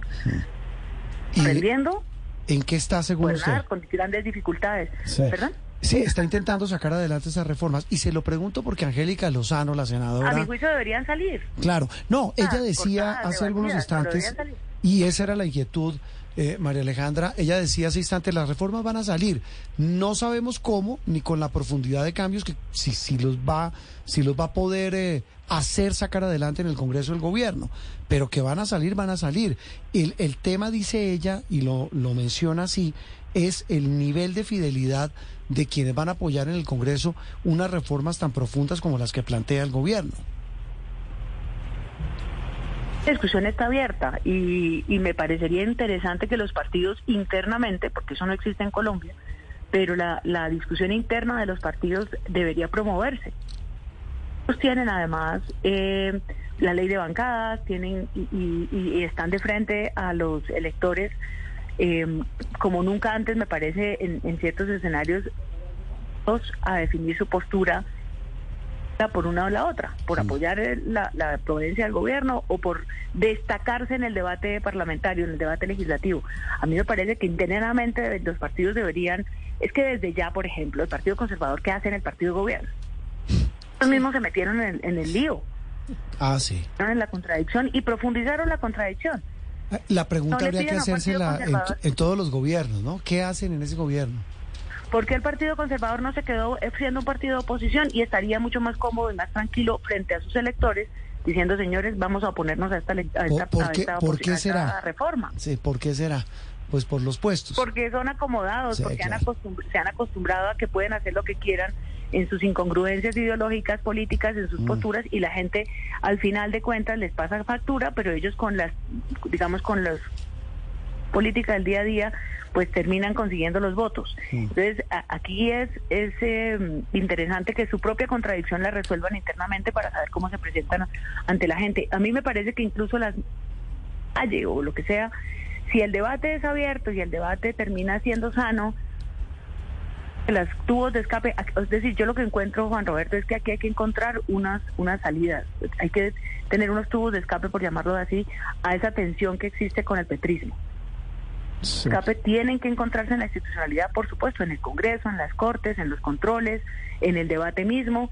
aprendiendo. ¿En qué está según usted? Con grandes dificultades. ¿Verdad? Sí, está intentando sacar adelante esas reformas. Y se lo pregunto porque Angélica Lozano, la senadora... A mi juicio deberían salir. Claro. No, ella decía hace algunos instantes, y esa era la inquietud, eh, María Alejandra, ella decía hace instantes, las reformas van a salir. No sabemos cómo, ni con la profundidad de cambios que si, si los va, si los va a poder eh, hacer sacar adelante en el Congreso del Gobierno. Pero que van a salir, van a salir. El, el tema, dice ella, y lo, lo menciona así, es el nivel de fidelidad de quienes van a apoyar en el Congreso unas reformas tan profundas como las que plantea el gobierno. La discusión está abierta y, me parecería interesante que los partidos internamente, porque eso no existe en Colombia, pero la, discusión interna de los partidos debería promoverse. Ellos tienen además eh, la ley de bancadas, tienen y, están de frente a los electores eh, como nunca antes me parece en, ciertos escenarios a definir su postura por una o la otra, por apoyar la, la providencia del gobierno o por destacarse en el debate parlamentario, en el debate legislativo. A mí me parece que internamente los partidos deberían, es que desde ya, por ejemplo, el Partido Conservador, ¿qué hace en el Partido Gobierno? Ellos mismos se metieron en, en el lío. Ah, sí. En la contradicción y profundizaron la contradicción. La pregunta habría que hacérsela en, en, todos los gobiernos, ¿no? ¿Qué hacen en ese gobierno? ¿Por qué el Partido Conservador no se quedó siendo un partido de oposición y estaría mucho más cómodo y más tranquilo frente a sus electores diciendo, señores, vamos a oponernos a esta, a esta, ¿Por, qué, ¿por qué será? reforma? Sí, ¿por qué será? Pues por los puestos. Porque son acomodados, porque han se han acostumbrado a que pueden hacer lo que quieran en sus incongruencias ideológicas, políticas, en sus mm. posturas y la gente al final de cuentas les pasa factura, pero ellos con las, digamos, con las políticas del día a día, pues terminan consiguiendo los votos. Entonces, aquí es, es em, interesante que su propia contradicción la resuelvan internamente para saber cómo se presentan ante la gente. A mí me parece que incluso las calle o lo que sea, si el debate es abierto y el debate termina siendo sano, las tubos de escape, es decir, yo lo que encuentro, Juan Roberto, es que aquí hay que encontrar unas, unas salidas, hay que tener unos tubos de escape, por llamarlo así, a esa tensión que existe con el petrismo. Escape tienen que encontrarse en la institucionalidad, por supuesto, en el Congreso, en las Cortes, en los controles, en el debate mismo,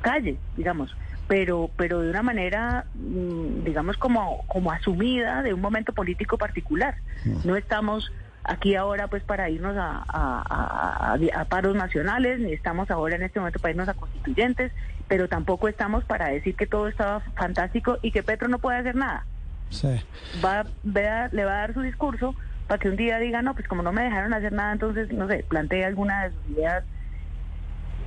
calle, digamos, pero, pero de una manera, mm, digamos, como, como asumida de un momento político particular. No estamos aquí ahora pues para irnos a, a, paros nacionales, ni estamos ahora en este momento para irnos a constituyentes, pero tampoco estamos para decir que todo estaba fantástico y que Petro no puede hacer nada. Va, le va a dar su discurso para que un día diga, no, pues como no me dejaron hacer nada, entonces, no sé, plantee alguna de sus ideas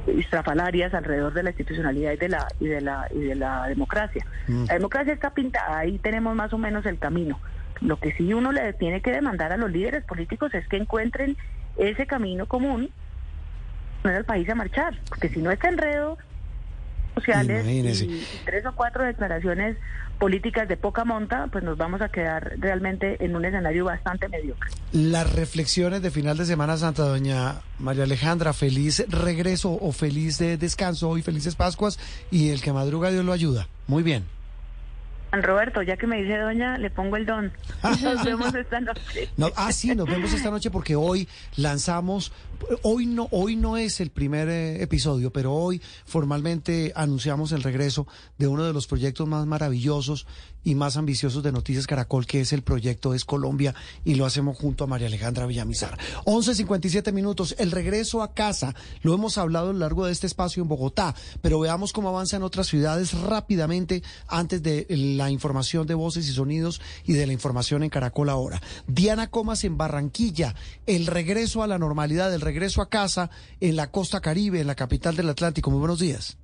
estrafalarias alrededor de la institucionalidad y de la y de la y de la democracia. Mm. La democracia está pintada, ahí tenemos más o menos el camino. Lo que sí uno le tiene que demandar a los líderes políticos es que encuentren ese camino común para el país a marchar, porque si no está enredo sociales y tres o cuatro declaraciones políticas de poca monta, pues nos vamos a quedar realmente en un escenario bastante mediocre. Las reflexiones de final de Semana Santa, doña María Alejandra, feliz regreso o feliz de descanso y felices Pascuas y el que madruga Dios lo ayuda. Muy bien. Roberto, ya que me dice doña, le pongo el don. Nos vemos esta noche. ah, sí, nos vemos esta noche porque hoy lanzamos, hoy no, hoy no es el primer eh, episodio, pero hoy formalmente anunciamos el regreso de uno de los proyectos más maravillosos y más ambiciosos de Noticias Caracol, que es el proyecto Es Colombia, y lo hacemos junto a María Alejandra Villamizar. 11.57 minutos, el regreso a casa, lo hemos hablado a lo largo de este espacio en Bogotá, pero veamos cómo avanzan otras ciudades rápidamente antes de la información de voces y sonidos y de la información en Caracol ahora. Diana Comas en Barranquilla, el regreso a la normalidad, el regreso a casa en la costa caribe, en la capital del Atlántico. Muy buenos días.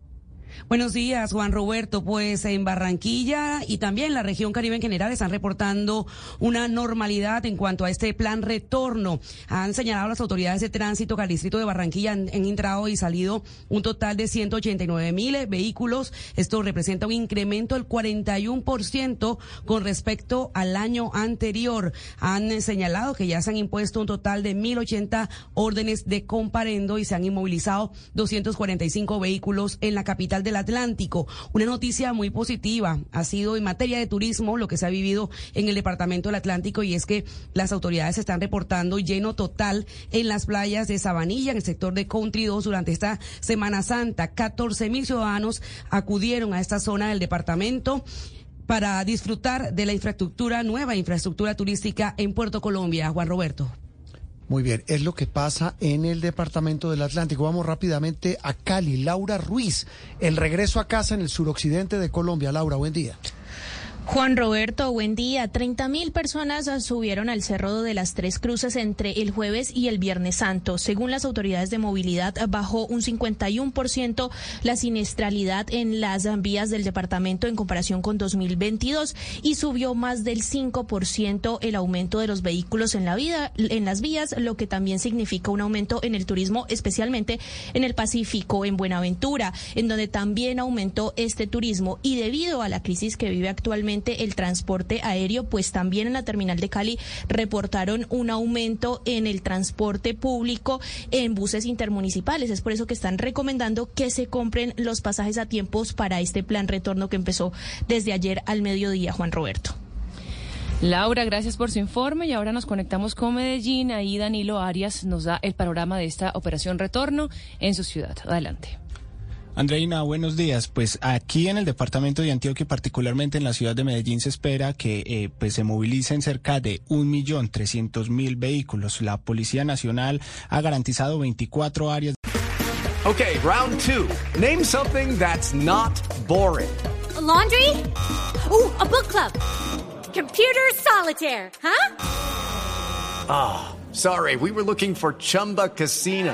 Buenos días, Juan Roberto. Pues en Barranquilla y también la región Caribe en general están reportando una normalidad en cuanto a este plan retorno. Han señalado las autoridades de tránsito que al distrito de Barranquilla han, entrado y salido un total de 189 mil vehículos. Esto representa un incremento del 41% con respecto al año anterior. Han señalado que ya se han impuesto un total de 1.080 órdenes de comparendo y se han inmovilizado 245 vehículos en la capital Del Atlántico. Una noticia muy positiva ha sido en materia de turismo lo que se ha vivido en el Departamento del Atlántico y es que las autoridades están reportando lleno total en las playas de Sabanilla, en el sector de Country 2 durante esta Semana Santa. 14 mil ciudadanos acudieron a esta zona del departamento para disfrutar de la infraestructura, nueva infraestructura turística en Puerto Colombia. Juan Roberto. Muy bien, es lo que pasa en el departamento del Atlántico. Vamos rápidamente a Cali. Laura Ruiz, el regreso a casa en el suroccidente de Colombia. Laura, buen día. Juan Roberto, buen día. 30 mil personas subieron al Cerro de las Tres Cruces entre el jueves y el Viernes Santo. Según las autoridades de movilidad, bajó un 51% la siniestralidad en las vías del departamento en comparación con 2022 y subió más del 5% el aumento de los vehículos en, la vida, en las vías, lo que también significa un aumento en el turismo, especialmente en el Pacífico, en Buenaventura, en donde también aumentó este turismo y debido a la crisis que vive actualmente el transporte aéreo, pues también en la terminal de Cali reportaron un aumento en el transporte público en buses intermunicipales. Es por eso que están recomendando que se compren los pasajes a tiempos para este plan retorno que empezó desde ayer al mediodía, Juan Roberto. Laura, gracias por su informe y ahora nos conectamos con Medellín. Ahí Danilo Arias nos da el panorama de esta operación retorno en su ciudad. Adelante. Andreina, buenos días. Pues aquí en el departamento de Antioquia, particularmente en la ciudad de Medellín, se espera que eh, pues se movilicen cerca de un millón trescientos mil vehículos. La Policía Nacional ha garantizado 24 áreas. Okay, round two. Name something that's not boring. A laundry. Ooh, a book club. Computer solitaire. Huh? Ah, oh, sorry. We were looking for Chumba Casino.